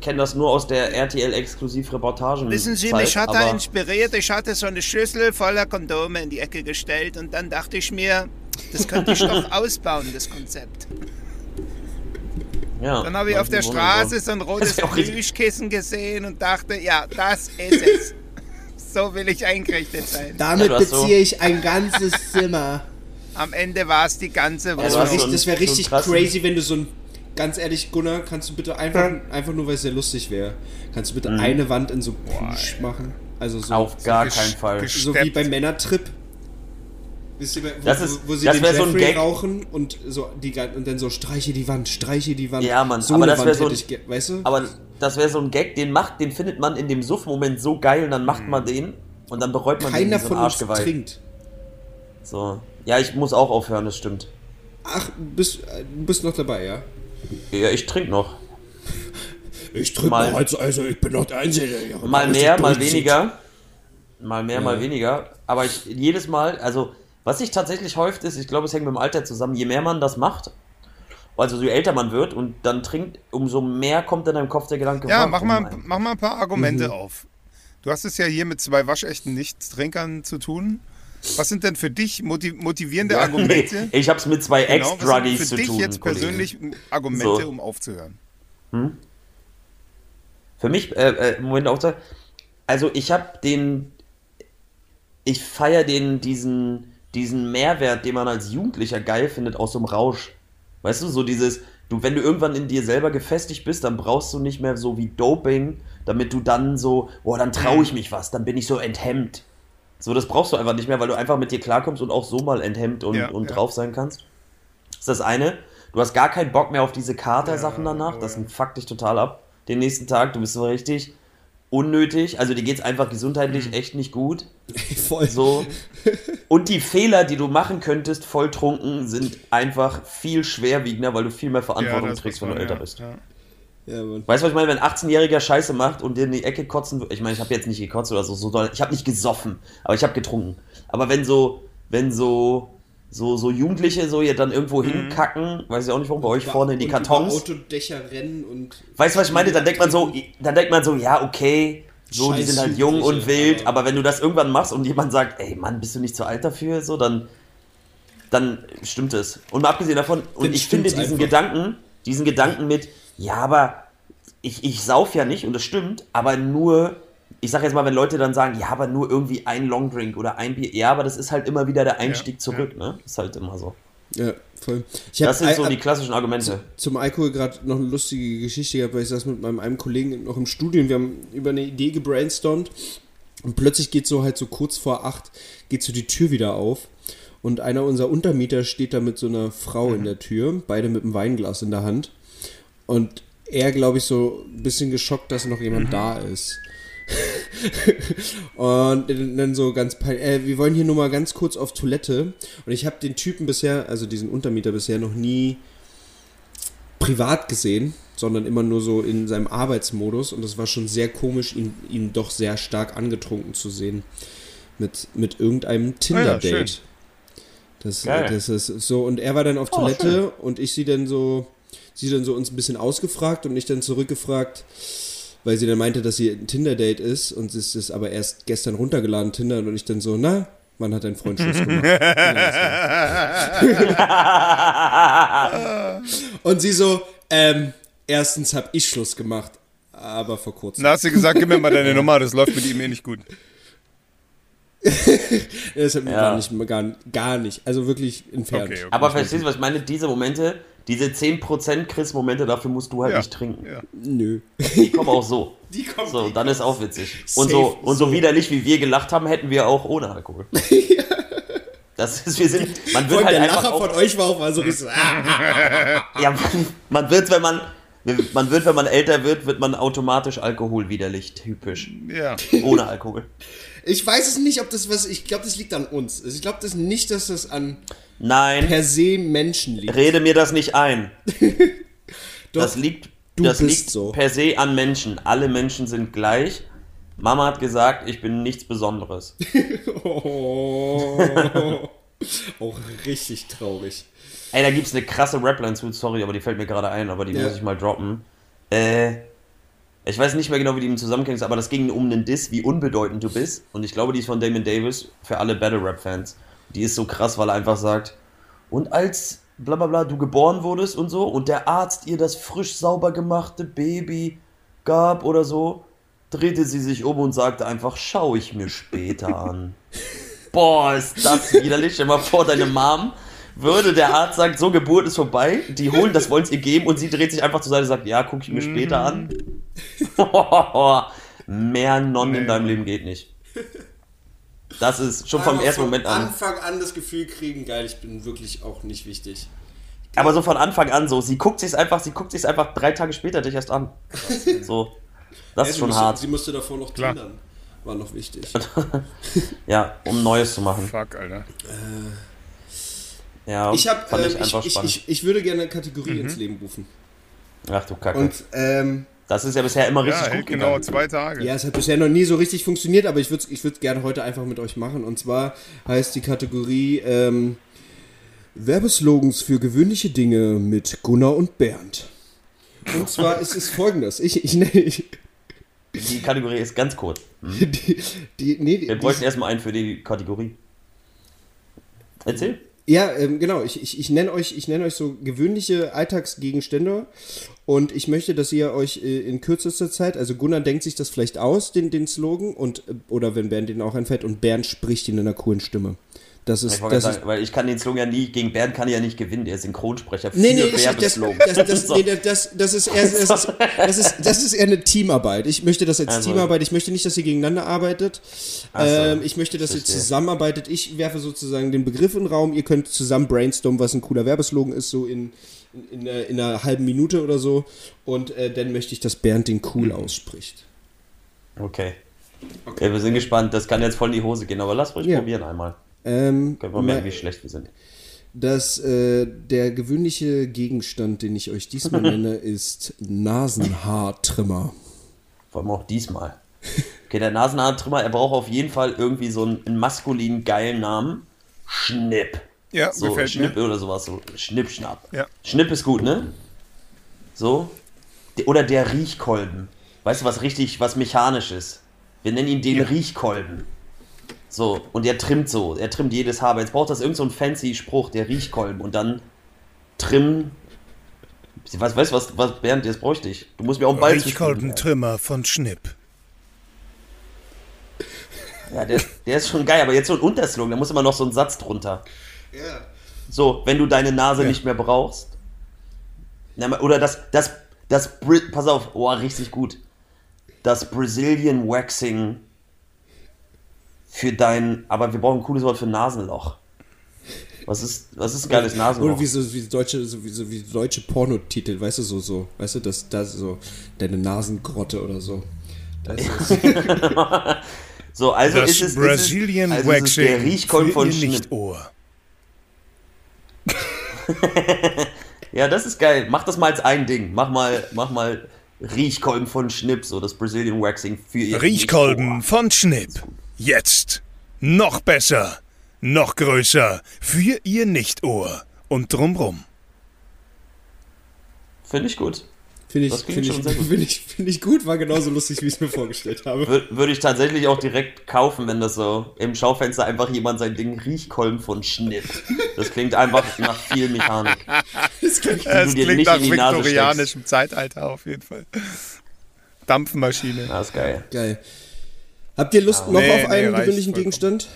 [SPEAKER 4] kenne das nur aus der RTL-Exklusiv-Reportagen.
[SPEAKER 5] Wissen Sie, mich hat er inspiriert. Ich hatte so eine Schüssel voller Kondome in die Ecke gestellt und dann dachte ich mir, das könnte ich doch *laughs* ausbauen, das Konzept.
[SPEAKER 4] Ja,
[SPEAKER 5] Dann habe ich auf der
[SPEAKER 4] Wohnung
[SPEAKER 5] Straße
[SPEAKER 4] so.
[SPEAKER 5] so ein rotes Plüschkissen gesehen und dachte, ja, das ist es. *laughs* So will ich eingerichtet sein.
[SPEAKER 3] Damit
[SPEAKER 4] Ja, hast so-
[SPEAKER 3] beziehe ich ein ganzes Zimmer.
[SPEAKER 5] Am Ende war es die ganze
[SPEAKER 4] Ja,
[SPEAKER 3] Das wäre
[SPEAKER 5] Wohnung.
[SPEAKER 4] so
[SPEAKER 3] richtig, das wär
[SPEAKER 4] einen- so einen
[SPEAKER 3] richtig crazy, wenn du so ein. Ganz ehrlich, Gunnar, kannst du bitte einfach, einfach nur, weil es sehr lustig wäre, kannst du bitte eine Wand in so Plüsch machen? Also so,
[SPEAKER 4] Mhm. Auf gar
[SPEAKER 2] gesch-
[SPEAKER 4] keinen Fall.
[SPEAKER 3] so wie beim Männertrip. Wisst ihr, wo,
[SPEAKER 4] Das ist-
[SPEAKER 3] wo, sie
[SPEAKER 4] das
[SPEAKER 3] den
[SPEAKER 4] so ein Gag.
[SPEAKER 3] rauchen und so die und dann so streiche die Wand, streiche die Wand.
[SPEAKER 4] Ja, Mann,
[SPEAKER 3] so
[SPEAKER 4] aber das wär
[SPEAKER 3] Wand
[SPEAKER 4] so ein-
[SPEAKER 3] ich, weißt du?
[SPEAKER 4] Aber das wäre so ein Gag, den macht, den findet man in dem Suff-Moment so geil und dann macht man den und dann bereut man den
[SPEAKER 3] Keiner
[SPEAKER 4] wie so
[SPEAKER 3] von uns trinkt.
[SPEAKER 4] So. Ja, ich muss auch aufhören, das stimmt.
[SPEAKER 3] Ach, bist, du bist noch dabei, ja?
[SPEAKER 4] Ja, ich trinke noch. *laughs*
[SPEAKER 3] Ich trinke
[SPEAKER 4] Mal-
[SPEAKER 3] mal, also, also ich bin noch der Einzige. hier
[SPEAKER 4] Mal mehr, mal weniger. Mal mehr, mal weniger. Aber ich jedes Mal, also was sich tatsächlich häuft ist, ich glaube, es hängt mit dem Alter zusammen, je mehr man das macht, also je älter man wird und dann trinkt, umso mehr kommt in deinem Kopf der Gedanke.
[SPEAKER 2] Ja, mach mal,
[SPEAKER 4] eigentlich?
[SPEAKER 2] mach mal ein paar Argumente auf. Du hast es ja hier mit zwei waschechten Nichttrinkern zu tun. Was sind denn für dich motiv motivierende
[SPEAKER 4] Nee,
[SPEAKER 2] Argumente?
[SPEAKER 4] ich hab's mit zwei
[SPEAKER 2] Genau, was
[SPEAKER 4] Ex-Druggies
[SPEAKER 2] sind
[SPEAKER 4] zu
[SPEAKER 2] für dich
[SPEAKER 4] tun.
[SPEAKER 2] jetzt
[SPEAKER 4] Kollege.
[SPEAKER 2] persönlich Argumente,
[SPEAKER 4] So.
[SPEAKER 2] um aufzuhören?
[SPEAKER 4] Für mich, äh, äh, Moment auch da. Also ich habe den, ich feiere den, diesen, diesen Mehrwert, den man als Jugendlicher geil findet, aus so einem Rausch. Weißt du, so dieses, du, wenn du irgendwann in dir selber gefestigt bist, dann brauchst du nicht mehr so wie Doping, damit du dann so, oh, dann traue ich mich was, dann bin ich so enthemmt. So, das brauchst du einfach nicht mehr, weil du einfach mit dir klarkommst und auch so mal enthemmt und,
[SPEAKER 2] Ja,
[SPEAKER 4] und
[SPEAKER 2] ja.
[SPEAKER 4] drauf sein kannst. Das ist das eine. Du hast gar keinen Bock mehr auf diese Kater-Sachen danach.
[SPEAKER 2] oh
[SPEAKER 4] Das
[SPEAKER 2] ja.
[SPEAKER 4] fuckt dich total ab. Den nächsten Tag, du bist so richtig unnötig. Also dir geht's einfach gesundheitlich
[SPEAKER 2] Mhm.
[SPEAKER 4] echt nicht gut. *laughs*
[SPEAKER 3] Voll.
[SPEAKER 4] So. Und die Fehler, die du machen könntest, volltrunken, sind einfach viel schwerwiegender, weil du viel mehr Verantwortung
[SPEAKER 2] das
[SPEAKER 4] trägst, wenn du älter
[SPEAKER 2] ja,
[SPEAKER 4] bist.
[SPEAKER 2] ja.
[SPEAKER 3] Ja.
[SPEAKER 4] Weißt du, was ich meine? Wenn ein 18-Jähriger Scheiße macht und dir in die Ecke kotzen würde. Ich meine, ich habe jetzt nicht gekotzt oder so. so doll. ich habe nicht gesoffen, aber ich habe getrunken. Aber wenn so, wenn so, so, so Jugendliche so hier dann irgendwo
[SPEAKER 2] Mhm.
[SPEAKER 4] hinkacken, weiß ich auch nicht warum, bei euch vorne in die
[SPEAKER 3] Und
[SPEAKER 4] Kartons.
[SPEAKER 3] Über Autodächer rennen und.
[SPEAKER 4] Weißt du, was ich meine? Dann denkt man so, dann denkt man so, ja, okay, so, die
[SPEAKER 3] Scheiß
[SPEAKER 4] sind halt jung und wild,
[SPEAKER 3] aber-
[SPEAKER 4] aber wenn du das irgendwann machst und jemand sagt, ey Mann, bist du nicht zu alt dafür, so, dann, dann stimmt es. Und mal abgesehen davon, und ich finde diesen
[SPEAKER 3] einfach.
[SPEAKER 4] Gedanken, diesen Gedanken mit, ja, aber ich, ich sauf ja nicht, und das stimmt, aber nur, ich sag jetzt mal, wenn Leute dann sagen, ja, aber nur irgendwie ein Longdrink oder ein Bier, ja, aber das ist halt immer wieder der Einstieg
[SPEAKER 2] Ja,
[SPEAKER 4] zurück, ne? Ist halt immer so.
[SPEAKER 3] Ja, voll. Ich
[SPEAKER 4] Das sind so die klassischen Argumente.
[SPEAKER 3] zum Alkohol gerade noch eine lustige Geschichte gehabt, weil ich saß mit meinem einem Kollegen noch im Studium, wir haben über eine Idee gebrainstormt und plötzlich geht so halt so kurz vor acht, geht so die Tür wieder auf und einer unserer Untermieter steht da mit so einer Frau in der Tür, beide mit einem Weinglas in der Hand und er, glaube ich, so ein bisschen geschockt, dass noch jemand da ist. *laughs* und dann so ganz pein- äh, wir wollen hier nur mal ganz kurz auf Toilette und ich habe den Typen bisher, also diesen Untermieter bisher noch nie privat gesehen, sondern immer nur so in seinem Arbeitsmodus und es war schon sehr komisch, ihn, ihn doch sehr stark angetrunken zu sehen mit, mit irgendeinem
[SPEAKER 2] ja,
[SPEAKER 3] Tinder-Date.
[SPEAKER 2] schön.
[SPEAKER 3] das,
[SPEAKER 4] Geil.
[SPEAKER 3] das ist so und er war dann auf
[SPEAKER 4] Oh,
[SPEAKER 3] Toilette und ich sie dann so sie dann so uns ein bisschen ausgefragt und ich dann zurückgefragt, weil sie dann meinte, dass sie ein Tinder-Date ist und sie ist es aber erst gestern runtergeladen, Tinder und ich dann so, na, wann hat dein Freund Schluss gemacht? *laughs* und sie so, ähm, erstens habe ich Schluss gemacht, aber vor kurzem.
[SPEAKER 2] Da hast du gesagt, gib mir mal deine Nummer, das läuft mit ihm eh nicht gut. *laughs*
[SPEAKER 3] Das hat mir
[SPEAKER 4] Ja.
[SPEAKER 3] gar nicht, gar, gar nicht, also wirklich entfernt.
[SPEAKER 2] Okay, okay.
[SPEAKER 4] Aber verstehst du, was ich meine? Diese Momente, diese 10% Chris-Momente, dafür musst du halt
[SPEAKER 2] Ja,
[SPEAKER 4] nicht trinken.
[SPEAKER 2] ja.
[SPEAKER 3] Nö.
[SPEAKER 4] Die kommen auch so. *laughs*
[SPEAKER 3] Die kommen
[SPEAKER 4] So, dann ist auch witzig. Und so, und so widerlich, wie wir gelacht haben, hätten wir auch ohne Alkohol. *laughs* Das ist, wir sind, man wird halt
[SPEAKER 3] der
[SPEAKER 4] einfach
[SPEAKER 3] Lacher
[SPEAKER 4] auch,
[SPEAKER 3] von euch war auch mal so richtig so, ah.
[SPEAKER 4] ja, man, man wird, wenn man, man wird, wenn man älter wird, wird man automatisch alkoholwiderlich, typisch.
[SPEAKER 2] Ja.
[SPEAKER 4] Ohne Alkohol.
[SPEAKER 3] Ich weiß es nicht, ob das was, ich glaube, das liegt an uns. Also Ich glaube das nicht, dass das an
[SPEAKER 4] Nein,
[SPEAKER 3] per se Menschen liegt.
[SPEAKER 4] rede mir das nicht ein. *laughs*
[SPEAKER 3] Doch,
[SPEAKER 4] das liegt,
[SPEAKER 3] du
[SPEAKER 4] das
[SPEAKER 3] bist
[SPEAKER 4] liegt
[SPEAKER 3] so.
[SPEAKER 4] per se an Menschen. Alle Menschen sind gleich. Mama hat gesagt, ich bin nichts Besonderes. *laughs*
[SPEAKER 3] Oh. Auch richtig traurig.
[SPEAKER 4] Ey, da gibt's eine krasse Rapline zu, sorry, aber die fällt mir gerade ein, aber die
[SPEAKER 3] Ja.
[SPEAKER 4] muss ich mal droppen. Äh, ich weiß nicht mehr genau, wie die im Zusammenhang ist, aber das ging um einen Diss, wie unbedeutend du bist. Und ich glaube, die ist von Damon Davis für alle Battle Rap Fans. Die ist so krass, weil er einfach sagt, und als bla bla bla du geboren wurdest und so und der Arzt ihr das frisch sauber gemachte Baby gab oder so, drehte sie sich um und sagte einfach, schau ich mir später an. *laughs* Boah, ist das widerlich. Stell mal vor, deine Mom würde, der Arzt sagt, so Geburt ist vorbei, die holen, das wollen sie ihr geben und sie dreht sich einfach zur Seite und sagt, ja, guck ich mir später an. *laughs* Mehr Non in
[SPEAKER 2] Nee.
[SPEAKER 4] deinem Leben geht nicht. Das ist schon vom ersten Moment an.
[SPEAKER 3] Anfang an das Gefühl kriegen, geil, ich bin wirklich auch nicht wichtig.
[SPEAKER 4] Aber so von Anfang an so, sie guckt sich's einfach, sie guckt sich's einfach drei Tage später dich erst an. *laughs* So. Das
[SPEAKER 3] Ja,
[SPEAKER 4] ist schon
[SPEAKER 3] musste,
[SPEAKER 4] hart.
[SPEAKER 3] Sie musste davor noch
[SPEAKER 2] Klar.
[SPEAKER 3] tindern. War noch wichtig. *laughs*
[SPEAKER 4] Ja, um Neues zu machen.
[SPEAKER 2] Fuck, Alter.
[SPEAKER 4] Ja,
[SPEAKER 3] Ich, hab,
[SPEAKER 4] fand
[SPEAKER 3] ähm,
[SPEAKER 4] ich
[SPEAKER 3] ich,
[SPEAKER 4] einfach
[SPEAKER 3] ich,
[SPEAKER 4] spannend.
[SPEAKER 3] ich, ich würde gerne eine Kategorie
[SPEAKER 2] Mhm.
[SPEAKER 3] ins Leben rufen.
[SPEAKER 4] Ach du Kacke.
[SPEAKER 3] Und ähm,
[SPEAKER 4] das ist ja bisher immer
[SPEAKER 2] Ja,
[SPEAKER 4] richtig
[SPEAKER 2] hält
[SPEAKER 4] gut
[SPEAKER 2] genau
[SPEAKER 4] gegangen.
[SPEAKER 2] zwei Tage.
[SPEAKER 3] ja, es hat bisher noch nie so richtig funktioniert, aber ich würde es ich würd's gerne heute einfach mit euch machen. Und zwar heißt die Kategorie ähm, Werbeslogans für gewöhnliche Dinge mit Gunnar und Bernd. Und zwar ist es folgendes. Ich, ich, nenne- ich,
[SPEAKER 4] Die Kategorie ist ganz kurz. *laughs*
[SPEAKER 3] die, die, nee,
[SPEAKER 4] Wir
[SPEAKER 3] die,
[SPEAKER 4] bräuchten erstmal einen für die Kategorie. Erzähl.
[SPEAKER 3] Ja, ähm, genau. Ich, ich, ich nenne euch, ich nenne euch so gewöhnliche Alltagsgegenstände und ich möchte, dass ihr euch äh, in kürzester Zeit, also Gunnar denkt sich das vielleicht aus, den, den Slogan und äh, oder wenn Bernd den auch einfällt und Bernd spricht ihn in einer coolen Stimme. Das ist, das
[SPEAKER 4] gerade
[SPEAKER 3] ist
[SPEAKER 4] sagen, weil ich kann den Slogan ja nie, gegen Bernd kann ich ja nicht gewinnen, der Synchronsprecher für
[SPEAKER 3] Nee, nee, ich, das,
[SPEAKER 4] Werbeslogan.
[SPEAKER 3] das, das, *laughs* nee, das, das, ist eher, das, ist, das, ist, das ist eher eine Teamarbeit. Ich möchte das als
[SPEAKER 4] Also.
[SPEAKER 3] Teamarbeit. Ich möchte nicht, dass ihr gegeneinander arbeitet.
[SPEAKER 4] So,
[SPEAKER 3] ähm, ich möchte, dass ihr
[SPEAKER 4] verstehe.
[SPEAKER 3] zusammenarbeitet. Ich werfe sozusagen den Begriff in den Raum. Ihr könnt zusammen brainstormen, was ein cooler Werbeslogan ist, so in, in, in, einer, in einer halben Minute oder so. Und äh, dann möchte ich, dass Bernd den cool ausspricht.
[SPEAKER 4] Okay. okay. wir sind gespannt. Das kann jetzt voll in die Hose gehen, aber lass ruhig
[SPEAKER 3] Ja.
[SPEAKER 4] probieren einmal.
[SPEAKER 3] Ähm,
[SPEAKER 4] Können wir merken, wie schlecht wir sind.
[SPEAKER 3] dass äh, der gewöhnliche Gegenstand, den ich euch diesmal *laughs* nenne, ist Nasenhaartrimmer.
[SPEAKER 4] Vor allem auch diesmal. Okay, der Nasenhaartrimmer, er braucht auf jeden Fall irgendwie so einen, einen maskulinen, geilen Namen. Schnipp.
[SPEAKER 2] Ja,
[SPEAKER 4] So,
[SPEAKER 2] gefällt
[SPEAKER 4] Schnipp
[SPEAKER 2] mir.
[SPEAKER 4] oder sowas. So, Schnipp, schnapp.
[SPEAKER 2] Ja.
[SPEAKER 4] Schnipp ist gut, ne? So. De- Oder der Riechkolben. Weißt du, was richtig, was mechanisch ist? Wir nennen ihn den Riechkolben. So, und er trimmt so. Er trimmt jedes Haar. Aber Jetzt braucht das irgend so ein fancy Spruch, der Riechkolben. Und dann trimmen. Was, weißt du, was, was, Bernd, jetzt bräuchte ich. Du musst mir auch einen Ball.
[SPEAKER 2] Riechkolbentrimmer von Schnipp.
[SPEAKER 4] Ja, der, der ist schon geil, aber jetzt so ein Unterslogan, da muss immer noch so ein Satz drunter. So, wenn du deine Nase nicht mehr brauchst. Oder das, das, das, pass auf, oh, richtig gut. Das Brazilian Waxing für dein, aber wir brauchen ein cooles Wort für Nasenloch. Was ist, was ist ein geiles Nasenloch?
[SPEAKER 3] Oder wie so wie deutsche, so wie, so wie deutsche Pornotitel, weißt du, so, so, weißt du, das, das so, deine Nasengrotte oder so. Das *laughs* ist,
[SPEAKER 4] so, also
[SPEAKER 2] Das
[SPEAKER 4] ist es,
[SPEAKER 2] Brazilian
[SPEAKER 4] ist es, also ist es der
[SPEAKER 2] Waxing
[SPEAKER 4] Riechkolben von.
[SPEAKER 2] Nicht-Ohr. *laughs*
[SPEAKER 4] Ja, das ist geil. Mach das mal als ein Ding. Mach mal, mach mal Riechkolben von Schnipp, so das Brazilian Waxing für ihr
[SPEAKER 2] Riechkolben von Schnipp. Jetzt. Noch besser. Noch größer. Für ihr Nicht-Ohr. Und drumrum.
[SPEAKER 4] Finde ich gut.
[SPEAKER 3] Finde ich,
[SPEAKER 4] Das klingt schon
[SPEAKER 3] ich,
[SPEAKER 4] sehr gut.
[SPEAKER 3] finde ich, finde ich gut, war genauso lustig, wie ich es mir vorgestellt habe.
[SPEAKER 4] Wür würde ich tatsächlich auch direkt kaufen, wenn das so im Schaufenster einfach jemand sein Ding Riechkolben von Schnipp. Das klingt einfach nach viel Mechanik.
[SPEAKER 3] Das klingt,
[SPEAKER 4] du dir nicht in die Nase
[SPEAKER 2] viktorianischem Zeitalter auf jeden Fall. Dampfmaschine.
[SPEAKER 4] Das ist geil.
[SPEAKER 3] geil. Habt ihr Lust noch
[SPEAKER 2] Nee,
[SPEAKER 3] auf
[SPEAKER 2] nee,
[SPEAKER 3] einen
[SPEAKER 2] reicht
[SPEAKER 3] gewöhnlichen. Gegenstand?